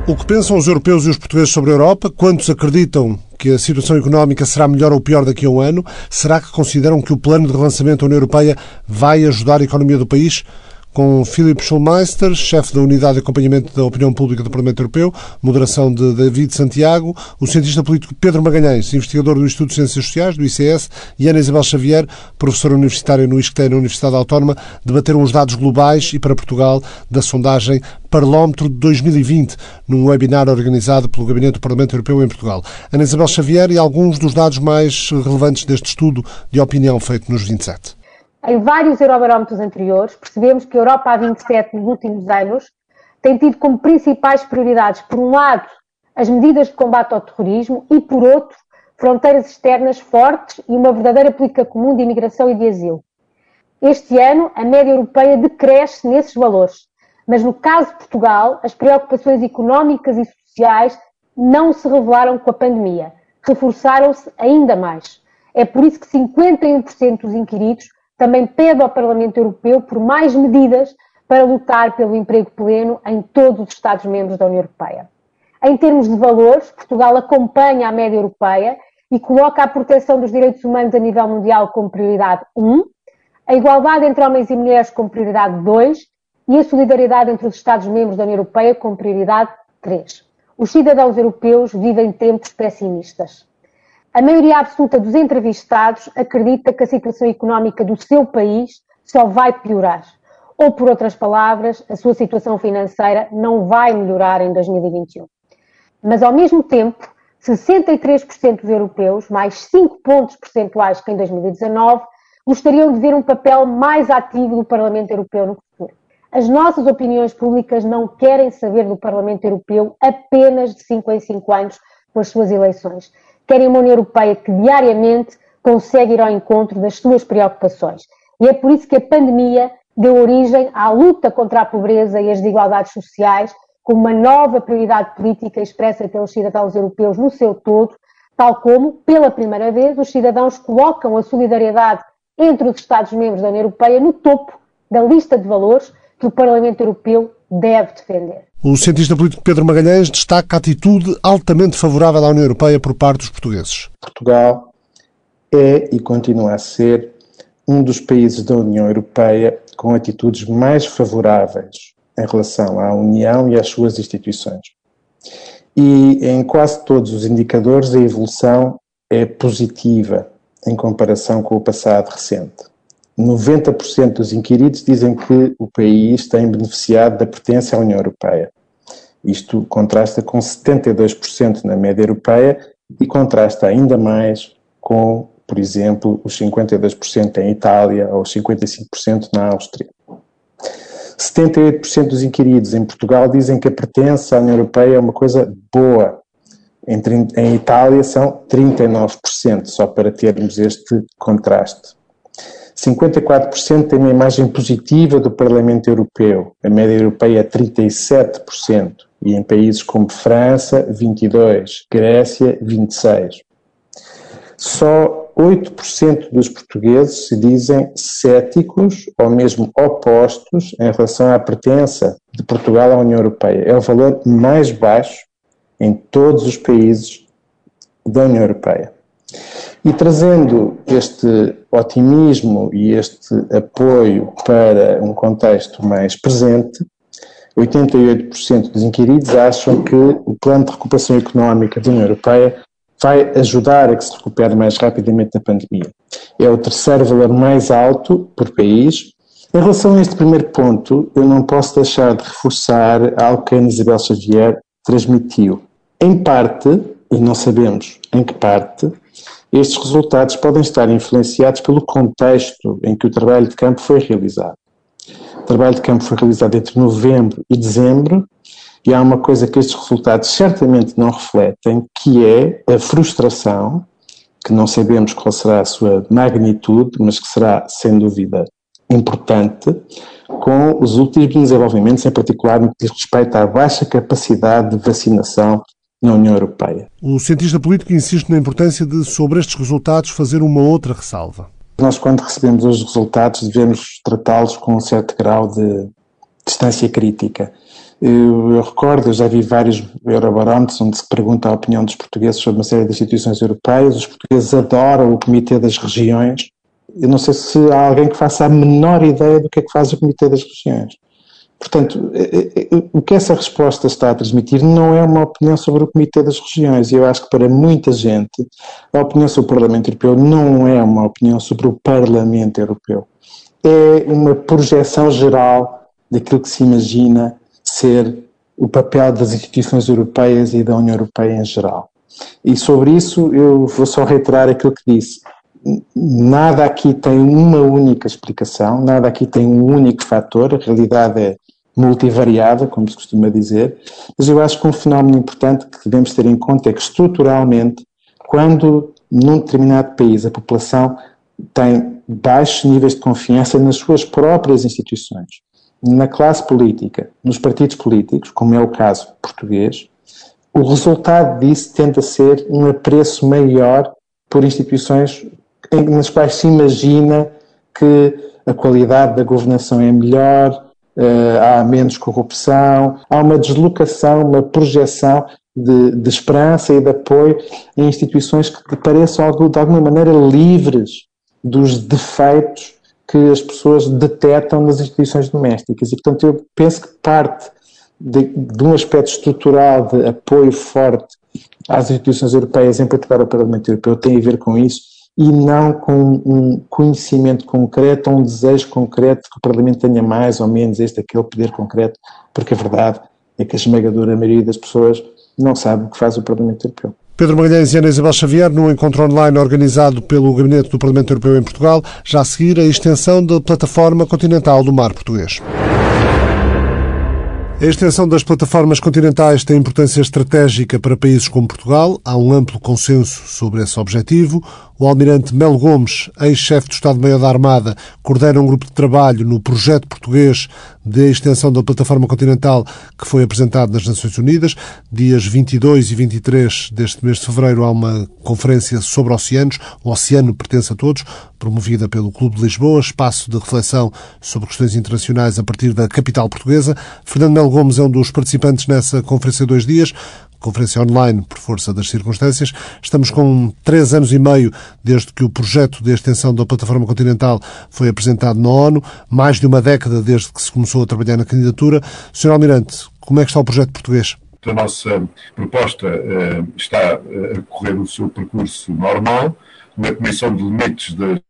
O que pensam os europeus e os portugueses sobre a Europa? Quantos acreditam que a situação económica será melhor ou pior daqui a um ano? Será que consideram que o plano de relançamento da União Europeia vai ajudar a economia do país? Com Philip Schulmeister, chefe da Unidade de Acompanhamento da Opinião Pública do Parlamento Europeu, moderação de David Santiago, o cientista político Pedro Magalhães, investigador do Instituto de Ciências Sociais, do ICS, e Ana Isabel Xavier, professora universitária no ISCTE na Universidade Autónoma, debateram os dados globais e para Portugal da sondagem Parlómetro de 2020, num webinar organizado pelo Gabinete do Parlamento Europeu em Portugal. Ana Isabel Xavier e alguns dos dados mais relevantes deste estudo de opinião feito nos 27. Em vários Eurobarómetros anteriores, percebemos que a Europa A27 nos últimos anos tem tido como principais prioridades, por um lado, as medidas de combate ao terrorismo e, por outro, fronteiras externas fortes e uma verdadeira política comum de imigração e de asilo. Este ano, a média europeia decresce nesses valores, mas no caso de Portugal, as preocupações económicas e sociais não se revelaram com a pandemia, reforçaram-se ainda mais. É por isso que 51% dos inquiridos também pede ao Parlamento Europeu por mais medidas para lutar pelo emprego pleno em todos os Estados-membros da União Europeia. Em termos de valores, Portugal acompanha a média europeia e coloca a proteção dos direitos humanos a nível mundial como prioridade 1. a igualdade entre homens e mulheres como prioridade 2 e a solidariedade entre os Estados-membros da União Europeia como prioridade 3. Os cidadãos europeus vivem tempos pessimistas. A maioria absoluta dos entrevistados acredita que a situação económica do seu país só vai piorar. Ou, por outras palavras, a sua situação financeira não vai melhorar em 2021. Mas, ao mesmo tempo, 63% dos europeus, mais 5 pontos percentuais que em 2019, gostariam de ver um papel mais ativo do Parlamento Europeu no futuro. As nossas opiniões públicas não querem saber do Parlamento Europeu apenas de 5 em 5 anos com as suas eleições. Querem uma União Europeia que diariamente consegue ir ao encontro das suas preocupações. E é por isso que a pandemia deu origem à luta contra a pobreza e as desigualdades sociais, como uma nova prioridade política expressa pelos cidadãos europeus no seu todo, tal como, pela primeira vez, os cidadãos colocam a solidariedade entre os Estados-membros da União Europeia no topo da lista de valores que o Parlamento Europeu deve defender. O cientista político Pedro Magalhães destaca a atitude altamente favorável à União Europeia por parte dos portugueses. Portugal é e continua a ser um dos países da União Europeia com atitudes mais favoráveis em relação à União e às suas instituições. E em quase todos os indicadores a evolução é positiva em comparação com o passado recente. 90% dos inquiridos dizem que o país tem beneficiado da pertença à União Europeia. Isto contrasta com 72% na média europeia e contrasta ainda mais com, por exemplo, os 52% em Itália ou os 55% na Áustria. 78% dos inquiridos em Portugal dizem que a pertença à União Europeia é uma coisa boa em, em Itália são 39%, só para termos este contraste. 54% têm uma imagem positiva do Parlamento Europeu, a média europeia é 37%, e em países como França, 22%, Grécia, 26%. Só 8% dos portugueses se dizem céticos ou mesmo opostos em relação à pertença de Portugal à União Europeia. É o valor mais baixo em todos os países da União Europeia. E trazendo este otimismo e este apoio para um contexto mais presente, 88% dos inquiridos acham que o plano de recuperação económica da União Europeia vai ajudar a que se recupere mais rapidamente da pandemia. É o terceiro valor mais alto por país. Em relação a este primeiro ponto, eu não posso deixar de reforçar algo que a Ana Isabel Xavier transmitiu. Em parte, e não sabemos em que parte, estes resultados podem estar influenciados pelo contexto em que o trabalho de campo foi realizado. O trabalho de campo foi realizado entre novembro e dezembro, e há uma coisa que estes resultados certamente não refletem, que é a frustração, que não sabemos qual será a sua magnitude, mas que será, sem dúvida, importante, com os últimos desenvolvimentos, em particular no que diz respeito à baixa capacidade de vacinação na União Europeia. O cientista político insiste na importância de, sobre estes resultados, fazer uma outra ressalva. Nós, quando recebemos os resultados, devemos tratá-los com um certo grau de distância crítica. Eu, eu, recordo, eu já vi vários Eurobarómetros onde se pergunta a opinião dos portugueses sobre uma série de instituições europeias. Os portugueses adoram o Comitê das Regiões. Eu não sei se há alguém que faça a menor ideia do que é que faz o Comitê das Regiões. Portanto, eh, eh, eh, o que essa resposta está a transmitir não é uma opinião sobre o Comitê das Regiões. Eu acho que para muita gente a opinião sobre o Parlamento Europeu não é uma opinião sobre o Parlamento Europeu. É uma projeção geral daquilo que se imagina ser o papel das instituições europeias e da União Europeia em geral. E sobre isso eu vou só reiterar aquilo que disse. Nada aqui tem uma única explicação, nada aqui tem um único fator, a realidade é multivariada, como se costuma dizer, mas eu acho que um fenómeno importante que devemos ter em conta é que estruturalmente, quando num determinado país a população tem baixos níveis de confiança nas suas próprias instituições, na classe política, nos partidos políticos, como é o caso português, o resultado disso tende a ser um apreço maior por instituições nas quais se imagina que a qualidade da governação é melhor, há menos corrupção, há uma deslocação, uma projeção de, de, esperança e de apoio em instituições que pareçam de alguma maneira livres dos defeitos que as pessoas detectam nas instituições domésticas. E, portanto, eu penso que parte de, de um aspecto estrutural de apoio forte às instituições europeias, em particular ao Parlamento Europeu, tem a ver com isso e não com um conhecimento concreto ou um desejo concreto que o Parlamento tenha mais ou menos este, aquele poder concreto, porque a verdade é que a esmagadora maioria das pessoas não sabe o que faz o Parlamento Europeu. Pedro Magalhães e Ana Isabel Xavier, num encontro online organizado pelo Gabinete do Parlamento Europeu em Portugal, já a seguir a extensão da plataforma continental do mar português. A extensão das plataformas continentais tem importância estratégica para países como Portugal. Há um amplo consenso sobre esse objetivo. O almirante Melo Gomes, ex-chefe do Estado-Maior da Armada, coordena um grupo de trabalho no projeto português de extensão da plataforma continental que foi apresentado nas Nações Unidas. Dias 22 e 23 deste mês de fevereiro há uma conferência sobre oceanos. O oceano pertence a todos, promovida pelo Clube de Lisboa, espaço de reflexão sobre questões internacionais a partir da capital portuguesa. Fernando Melo Gomes é um dos participantes nessa conferência de dois dias conferência online por força das circunstâncias. Estamos com três anos e meio desde que o projeto de extensão da plataforma continental foi apresentado na ONU, mais de uma década desde que se começou a trabalhar na candidatura. Sr. Almirante, como é que está o projeto português? A nossa proposta uh, está a correr o seu percurso normal, na Comissão de Limites das eh,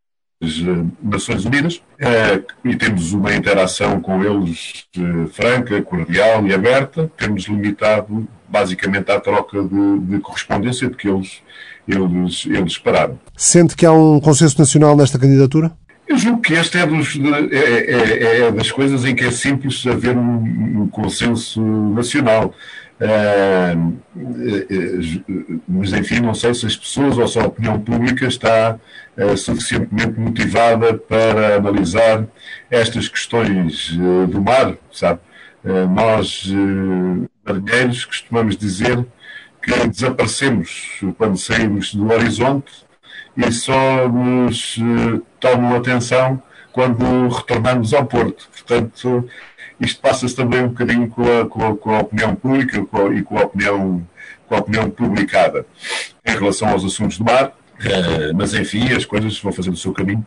Nações Unidas eh, e temos uma interação com eles franca, cordial e aberta. Temos limitado basicamente à troca de, de correspondência de que eles, eles, eles pararam. Sente que há um consenso nacional nesta candidatura? Eu julgo que esta é, dos, é, é, é, das coisas em que é simples haver um, um consenso nacional. Uh, mas enfim, não sei se as pessoas ou se a opinião pública está uh, suficientemente motivada para analisar estas questões uh, do mar, sabe? nós, marinheiros, costumamos dizer que desaparecemos quando saímos do horizonte e só nos tomam atenção quando retornamos ao porto. Portanto, isto passa-se também um bocadinho com a, com a, com a opinião pública com a, e com a opinião, com a opinião publicada em relação aos assuntos do mar, uh, mas enfim, as coisas vão fazendo o seu caminho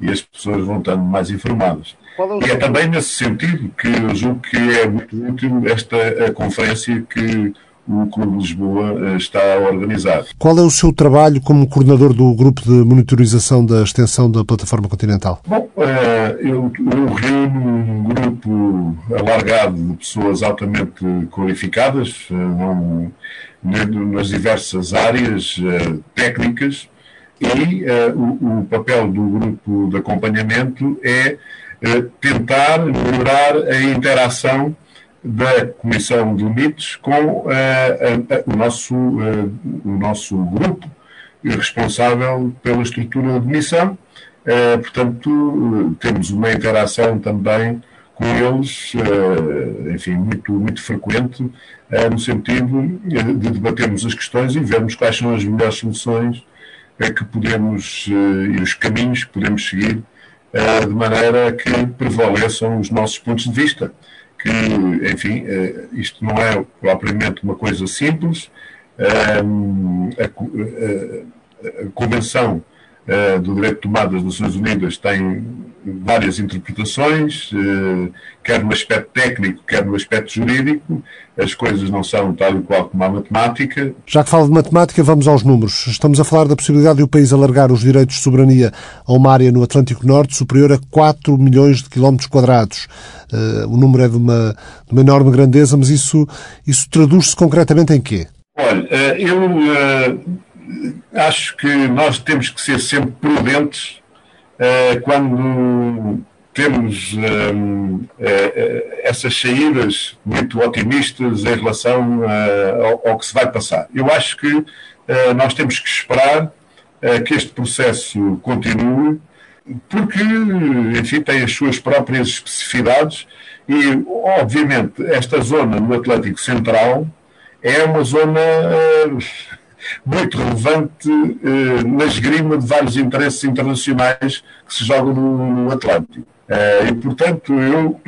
e as pessoas vão estando mais informadas. É e é também nesse sentido que eu julgo que é muito útil esta conferência que o Clube de Lisboa eh, está a organizar. Qual é o seu trabalho como coordenador do grupo de monitorização da extensão da plataforma continental? Bom, eh, eu, eu reúno um grupo alargado de pessoas altamente qualificadas eh, nas diversas áreas técnicas e o, o papel do grupo de acompanhamento é tentar melhorar a interação da Comissão de Limites com uh, o, nosso, uh, o nosso grupo responsável pela estrutura de missão. portanto, temos uma interação também com eles, enfim, muito, muito frequente, no sentido de debatermos as questões e vermos quais são as melhores soluções que podemos e os caminhos que podemos seguir de maneira que prevaleçam os nossos pontos de vista que, enfim, eh, isto não é propriamente uma coisa simples. A, a Convenção eh, do Direito de Tomada das Nações Unidas tem várias interpretações, eh, quer no aspecto técnico, quer no aspecto jurídico. As coisas não são tal e qual como a matemática. Já que fala de matemática, vamos aos números. Estamos a falar da possibilidade de o país alargar os direitos de soberania a uma área no Atlântico Norte superior a 4 milhões de quilómetros quadrados. Uh, o número é de uma, de uma enorme grandeza, mas isso, isso traduz-se concretamente em quê? Olha, eu acho que nós temos que ser sempre prudentes quando temos essas saídas muito otimistas em relação ao, ao, que se vai passar. Eu acho que nós temos que esperar que este processo continue porque, enfim, tem as suas próprias especificidades e, obviamente, esta zona no Atlântico Central é uma zona uh, muito relevante uh, na esgrima de vários interesses internacionais que se jogam no, no Atlântico. Uh, e, portanto, eu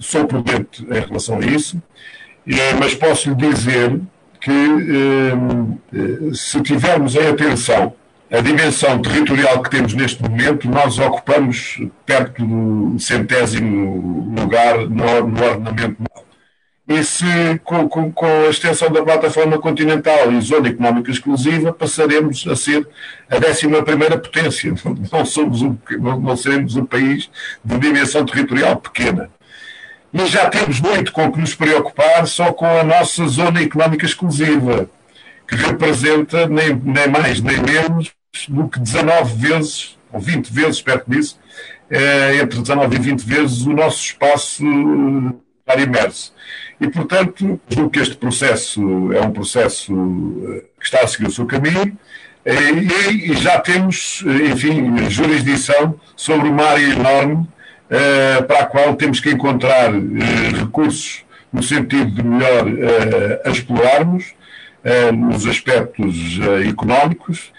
sou prudente em relação a isso, mas posso lhe dizer que se tivermos em atenção a dimensão territorial que temos neste momento, nós ocupamos perto do centésimo lugar no, no ordenamento e se com, com, com, a extensão da plataforma continental e zona económica exclusiva passaremos a ser a 11 potência. (laughs) Não, somos um, não, não seremos um país de dimensão territorial pequena. Mas já temos muito com que nos preocupar só com a nossa zona económica exclusiva, que representa nem, nem mais nem menos do que 19 vezes, ou 20 vezes, perto disso, é, entre 19 e 20 vezes o nosso espaço estar imerso. E, portanto, julgo que este processo é um processo eh, que está a seguir o seu caminho e, e já temos, enfim, jurisdição sobre uma área enorme eh, para a qual temos que encontrar eh, recursos no sentido de melhor explorarmos nos aspectos económicos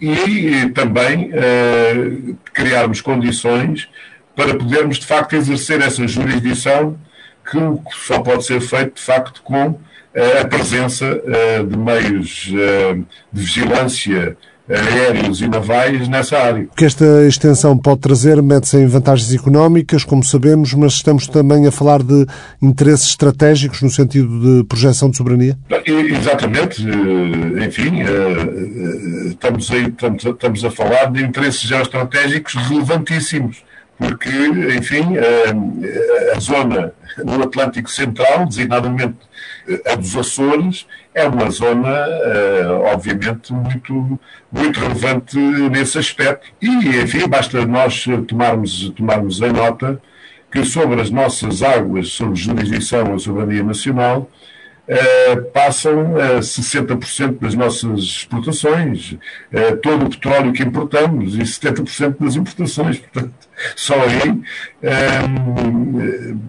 e também criarmos condições para podermos, de facto, exercer essa jurisdição que só pode ser feito, de facto, com eh, a presença eh, de meios eh, de vigilância aéreos e navais nessa área. O que esta extensão pode trazer mete-se em vantagens económicas, como sabemos, mas estamos também a falar de interesses estratégicos no sentido de projeção de soberania? Exatamente. Enfim, estamos, aí, estamos, estamos a falar de interesses geoestratégicos relevantíssimos porque, enfim, a, a zona no Atlântico Central, designadamente a dos Açores, é uma zona, obviamente, muito, muito relevante nesse aspecto. E, enfim, basta nós tomarmos, tomarmos em nota que sobre as nossas águas, sobre jurisdição, a soberania nacional, passam uh, 60% das nossas exportações, uh, todo o petróleo que importamos e 70% das importações. Portanto, só aí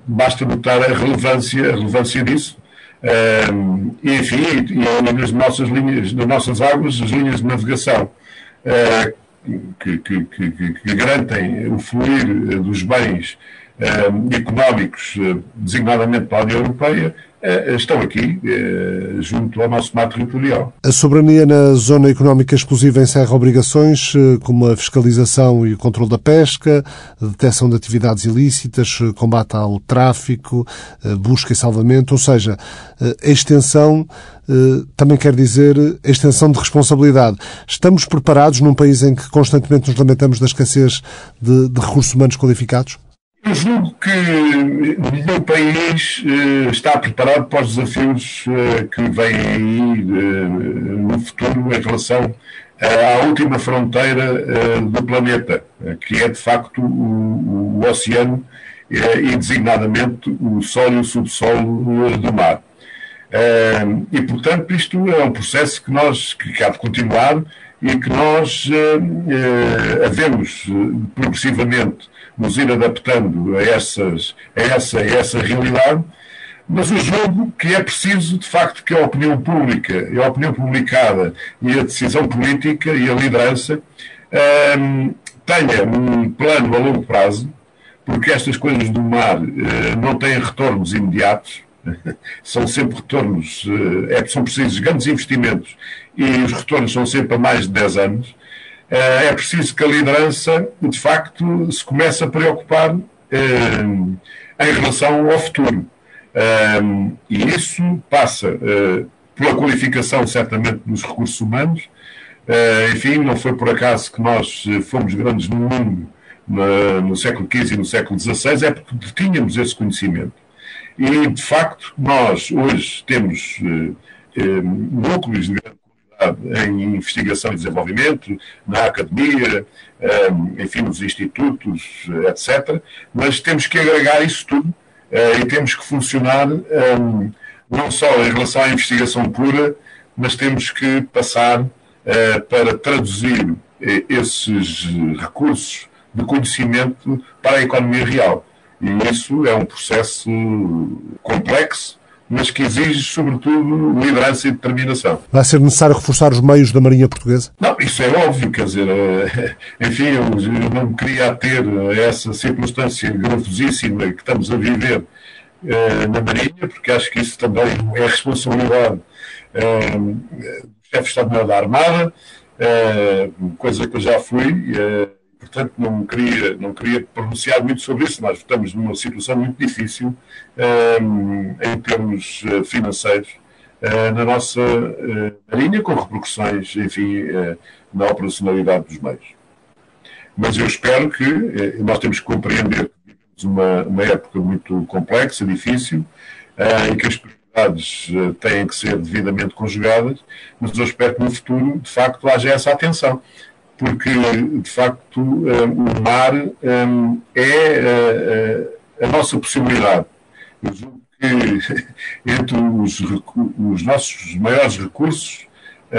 basta notar a relevância, a relevância disso. Enfim, e, nas nossas linhas, nas nossas águas, as linhas de navegação que, que, que, que, garantem o fluir dos bens económicos, designadamente para a União Europeia, estão aqui, eh, junto ao nosso mar territorial. A soberania na zona económica exclusiva encerra obrigações eh, como a fiscalização e o controle da pesca, a detecção de atividades ilícitas, combate ao tráfico, busca e salvamento, ou seja, a extensão também quer dizer extensão de responsabilidade. Estamos preparados num país em que constantemente nos lamentamos da escassez de, de recursos humanos qualificados? Eu julgo que nenhum país uh, está preparado para os desafios uh, que vêm aí uh, no futuro em relação à última fronteira do planeta, que é de facto o, o oceano e designadamente o solo e o subsolo do mar. e portanto isto é um processo que nós que de continuar e que nós havemos progressivamente nos ir adaptando a, essas, a, essa, a essa realidade, mas eu julgo que é preciso, de facto, que a opinião pública, a opinião publicada e a decisão política e a liderança um, tenha um plano a longo prazo, porque estas coisas do mar uh, não têm retornos imediatos, (laughs) são sempre retornos, uh, é, são precisos grandes investimentos e os retornos são sempre a mais de 10 anos. Eh, é preciso que a liderança, de facto, se comece a preocupar eh, em relação ao futuro. Eh, e isso passa pela qualificação, certamente, dos recursos humanos. enfim, não foi por acaso que nós fomos grandes no mundo no século XV e no século XVI, é porque tínhamos esse conhecimento. E, de facto, nós hoje temos núcleos de grande em investigação e desenvolvimento, na academia, ehm, enfim, nos institutos, etc. Mas temos que agregar isso tudo eh, e temos que funcionar não só em relação à investigação pura, mas temos que passar eh, para traduzir eh, esses recursos de conhecimento para a economia real. E isso é um processo complexo, mas que exige, sobretudo, liderança e determinação. Vai ser necessário reforçar os meios da Marinha Portuguesa? Não, isso é óbvio, quer dizer, eh, (laughs) enfim, eu não me queria ter essa circunstância gravosíssima que estamos a viver eh, na Marinha, porque acho que isso também é responsabilidade eh, do chefe de Estado-Maior da Armada, coisa que eu já fui, portanto não queria, não queria pronunciar muito sobre isso. Nós estamos numa situação muito difícil em termos financeiros na nossa Marinha, com repercussões, enfim, na operacionalidade dos meios. Mas eu espero que nós temos que compreender que temos uma, uma época muito complexa, difícil, em que as prioridades uh, têm que ser devidamente conjugadas, mas eu espero que no futuro, de facto, haja essa atenção, porque, de facto, uh, o mar um, é uh, a nossa possibilidade. Eu julgo que (laughs) entre os, os nossos maiores recursos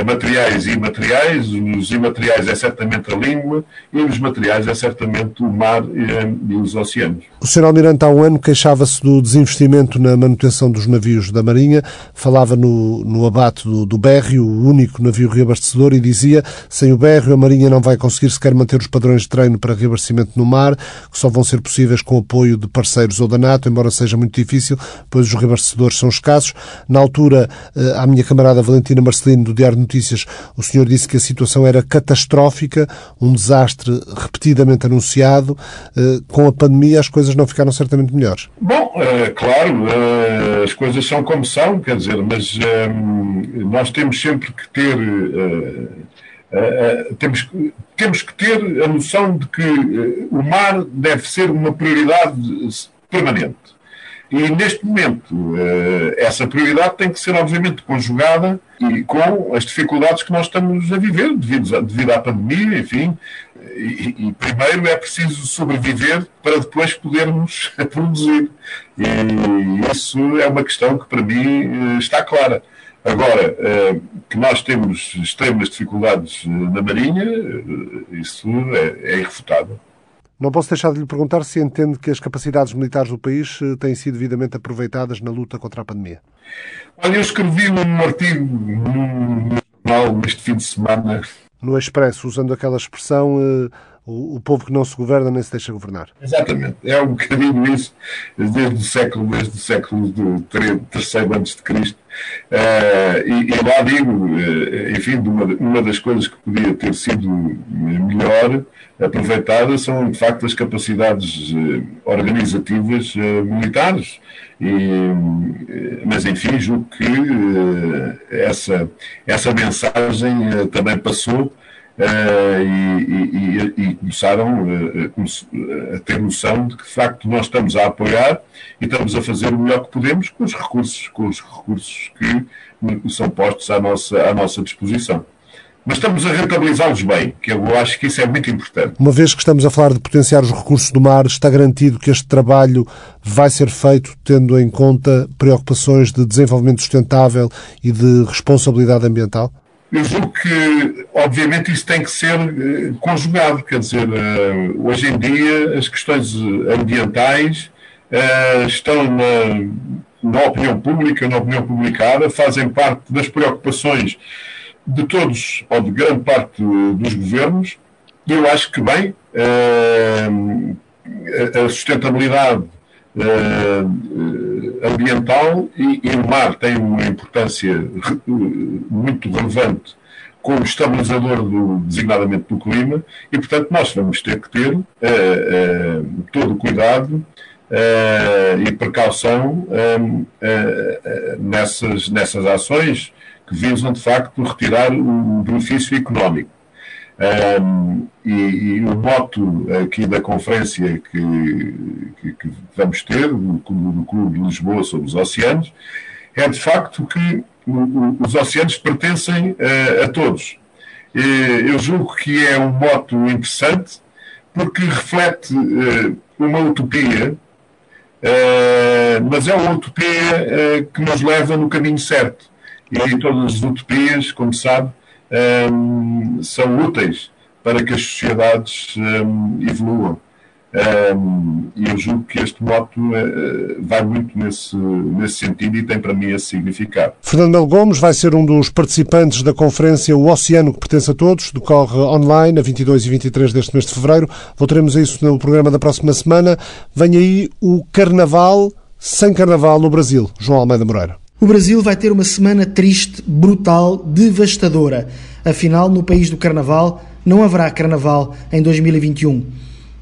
materiais e imateriais. Os imateriais é certamente a língua e os materiais é certamente o mar e, e os oceanos. O Sr. Almirante há um ano queixava-se do desinvestimento na manutenção dos navios da Marinha, falava no, no abate do, do Bérrio, o único navio reabastecedor, e dizia sem o Bérrio a Marinha não vai conseguir sequer manter os padrões de treino para reabastecimento no mar, que só vão ser possíveis com o apoio de parceiros ou da NATO, embora seja muito difícil, pois os reabastecedores são escassos. Na altura, eh, a minha camarada Valentina Marcelino, do Diário Notícias, o senhor disse que a situação era catastrófica, um desastre repetidamente anunciado. Eh, com a pandemia as coisas não ficaram certamente melhores. Bom, é, claro, é, as coisas são como são, quer dizer, mas é, nós temos sempre que ter. temos, temos que ter a noção de que o mar deve ser uma prioridade permanente. E neste momento, essa prioridade tem que ser, obviamente, conjugada e com as dificuldades que nós estamos a viver devido, à pandemia, enfim. E, primeiro é preciso sobreviver para depois podermos (laughs) produzir. E isso é uma questão que para mim está clara. Agora, que nós temos extremas dificuldades na Marinha, isso é, é irrefutável. Não posso deixar de lhe perguntar se entende que as capacidades militares do país têm sido devidamente aproveitadas na luta contra a pandemia. Olha, eu escrevi um artigo no jornal neste fim de semana. No Expresso, usando aquela expressão, o, o, povo que não se governa nem se deixa governar. Exatamente. É um bocadinho isso, desde o século, desde o século terceiro antes de Cristo. Uh, e, e, lá digo, uh, enfim, uma, uma das coisas que podia ter sido melhor aproveitada são, de facto, as capacidades uh, organizativas militares. E, mas, enfim, julgo que essa, essa mensagem também passou e, e, e, começaram uh, a ter noção de que, de facto, nós estamos a apoiar e estamos a fazer o melhor que podemos com os recursos, com os recursos que são postos à nossa, à nossa disposição. Mas estamos a rentabilizá-los bem, que eu acho que isso é muito importante. Uma vez que estamos a falar de potenciar os recursos do mar, está garantido que este trabalho vai ser feito tendo em conta preocupações de desenvolvimento sustentável e de responsabilidade ambiental? Eu julgo que, obviamente, isso tem que ser uh, conjugado. Quer dizer, uh, hoje em dia, as questões ambientais uh, estão na, na, opinião pública, na opinião publicada, fazem parte das preocupações de todos, ou de grande parte dos governos, eu acho que, bem, a sustentabilidade uh, ambiental e, e, o mar tem uma importância (laughs) muito relevante como estabilizador do, designadamente do clima e, portanto, nós vamos ter que ter uh, uh, todo o cuidado e precaução nessas, nessas ações que visam, de facto, retirar o benefício económico. Um, e, e, o moto aqui da conferência que, que, que vamos ter no, no, Clube de Lisboa sobre os oceanos é de facto que os oceanos pertencem uh, a todos. E eu julgo que é um moto interessante porque reflete uh, uma utopia, uh, mas é uma utopia que nos leva no caminho certo. E todas as utopias, como sabe, um, são úteis para que as sociedades um, evoluam. Um, e eu julgo que este moto uh, vai muito nesse, nesse sentido e tem para mim esse significado. Fernando Melo Gomes vai ser um dos participantes da conferência O Oceano que pertence a todos, decorre online a 22 e 23 deste mês de fevereiro. Voltaremos a isso no programa da próxima semana. Vem aí o Carnaval sem Carnaval no Brasil. João Almeida Moreira. O Brasil vai ter uma semana triste, brutal, devastadora. Afinal, no país do Carnaval, não haverá Carnaval em 2021.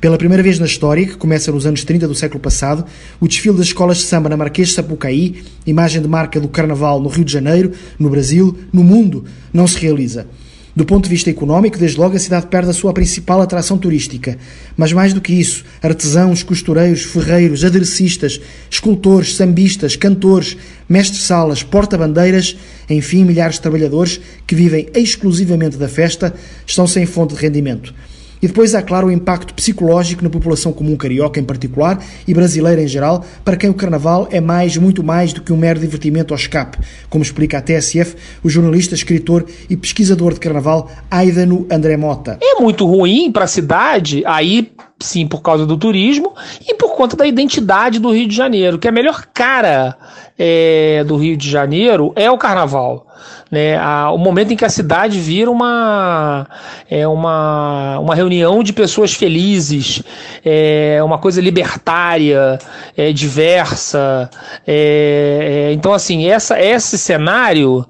Pela primeira vez na história, que começa nos anos 30 do século passado, o desfile das escolas de samba na Marquês de Sapucaí, imagem de marca do Carnaval no Rio de Janeiro, no Brasil, no mundo, não se realiza. Do ponto de vista económico, desde logo a cidade perde a sua principal atração turística. Mas mais do que isso, artesãos, costureiros, ferreiros, aderecistas, escultores, sambistas, cantores, mestres-salas, porta-bandeiras, enfim, milhares de trabalhadores que vivem exclusivamente da festa, estão sem fonte de rendimento. E depois há, claro, o impacto psicológico na população comum carioca em particular e brasileira em geral, para quem o carnaval é mais, muito mais do que um mero divertimento ao escape, como explica a TSF o jornalista, escritor e pesquisador de carnaval Aidano André Mota. É muito ruim para a cidade, aí sim por causa do turismo e por conta da identidade do Rio de Janeiro, que a melhor cara é, do Rio de Janeiro é o carnaval. Né, a, o momento em que a cidade vira uma, é uma, uma reunião de pessoas felizes, é uma coisa libertária, é, diversa. É, é, então, assim, essa, esse cenário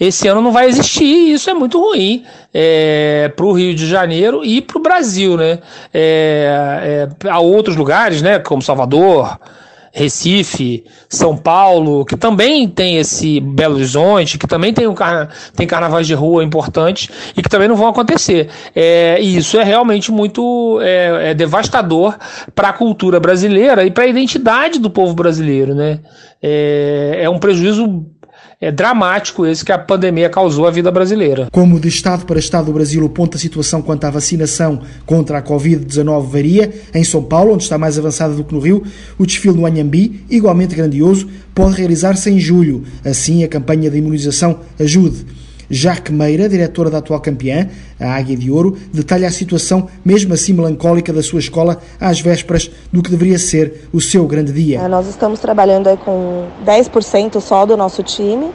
esse ano não vai existir e isso é muito ruim é, para o Rio de Janeiro e para o Brasil, né? É, é, há outros lugares, né, como Salvador, Recife, São Paulo, que também tem esse Belo Horizonte, que também tem, um carna tem carnavais de rua importantes e que também não vão acontecer. É, e isso é realmente muito é, é devastador para a cultura brasileira e para a identidade do povo brasileiro. Né? É, é um prejuízo é dramático esse que a pandemia causou à vida brasileira. Como de Estado para Estado o Brasil, o ponto da situação quanto à vacinação contra a Covid-19 varia. Em São Paulo, onde está mais avançada do que no Rio, o desfile no Anhambi, igualmente grandioso, pode realizar-se em julho. Assim, a campanha de imunização ajude. Jacques Meira, diretora da atual campeã, a Águia de Ouro, detalha a situação, mesmo assim melancólica, da sua escola às vésperas do que deveria ser o seu grande dia. É, nós estamos trabalhando com 10% só do nosso time.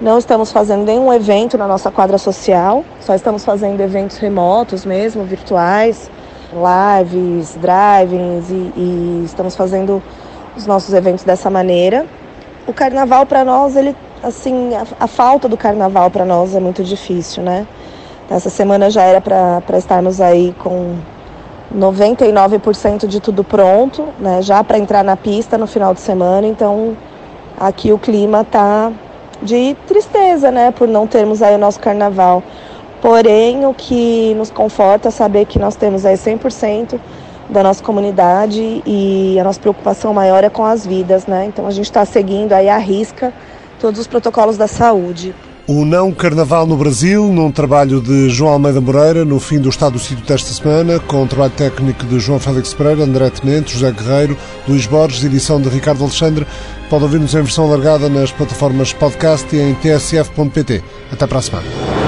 Não estamos fazendo nenhum evento na nossa quadra social, só estamos fazendo eventos remotos mesmo, virtuais, lives, drivings e, e estamos fazendo os nossos eventos dessa maneira. O carnaval para nós ele assim, a, a falta do carnaval para nós é muito difícil, né? Essa semana já era para estarmos aí com 99% de tudo pronto, né? Já para entrar na pista no final de semana, então aqui o clima tá de tristeza, né, por não termos aí o nosso carnaval. Porém, o que nos conforta é saber que nós temos aí 100% da nossa comunidade e a nossa preocupação maior é com as vidas, né? Então a gente está seguindo aí a risca todos os protocolos da saúde. O Não Carnaval no Brasil, num trabalho de João Almeida Moreira, no fim do Estado do Sítio desta semana, com o trabalho técnico de João Félix Pereira, André Tenente, José Guerreiro, Luís Borges, edição de Ricardo Alexandre. Pode ouvir-nos em versão alargada nas plataformas podcast e em tsf.pt. Até para a semana.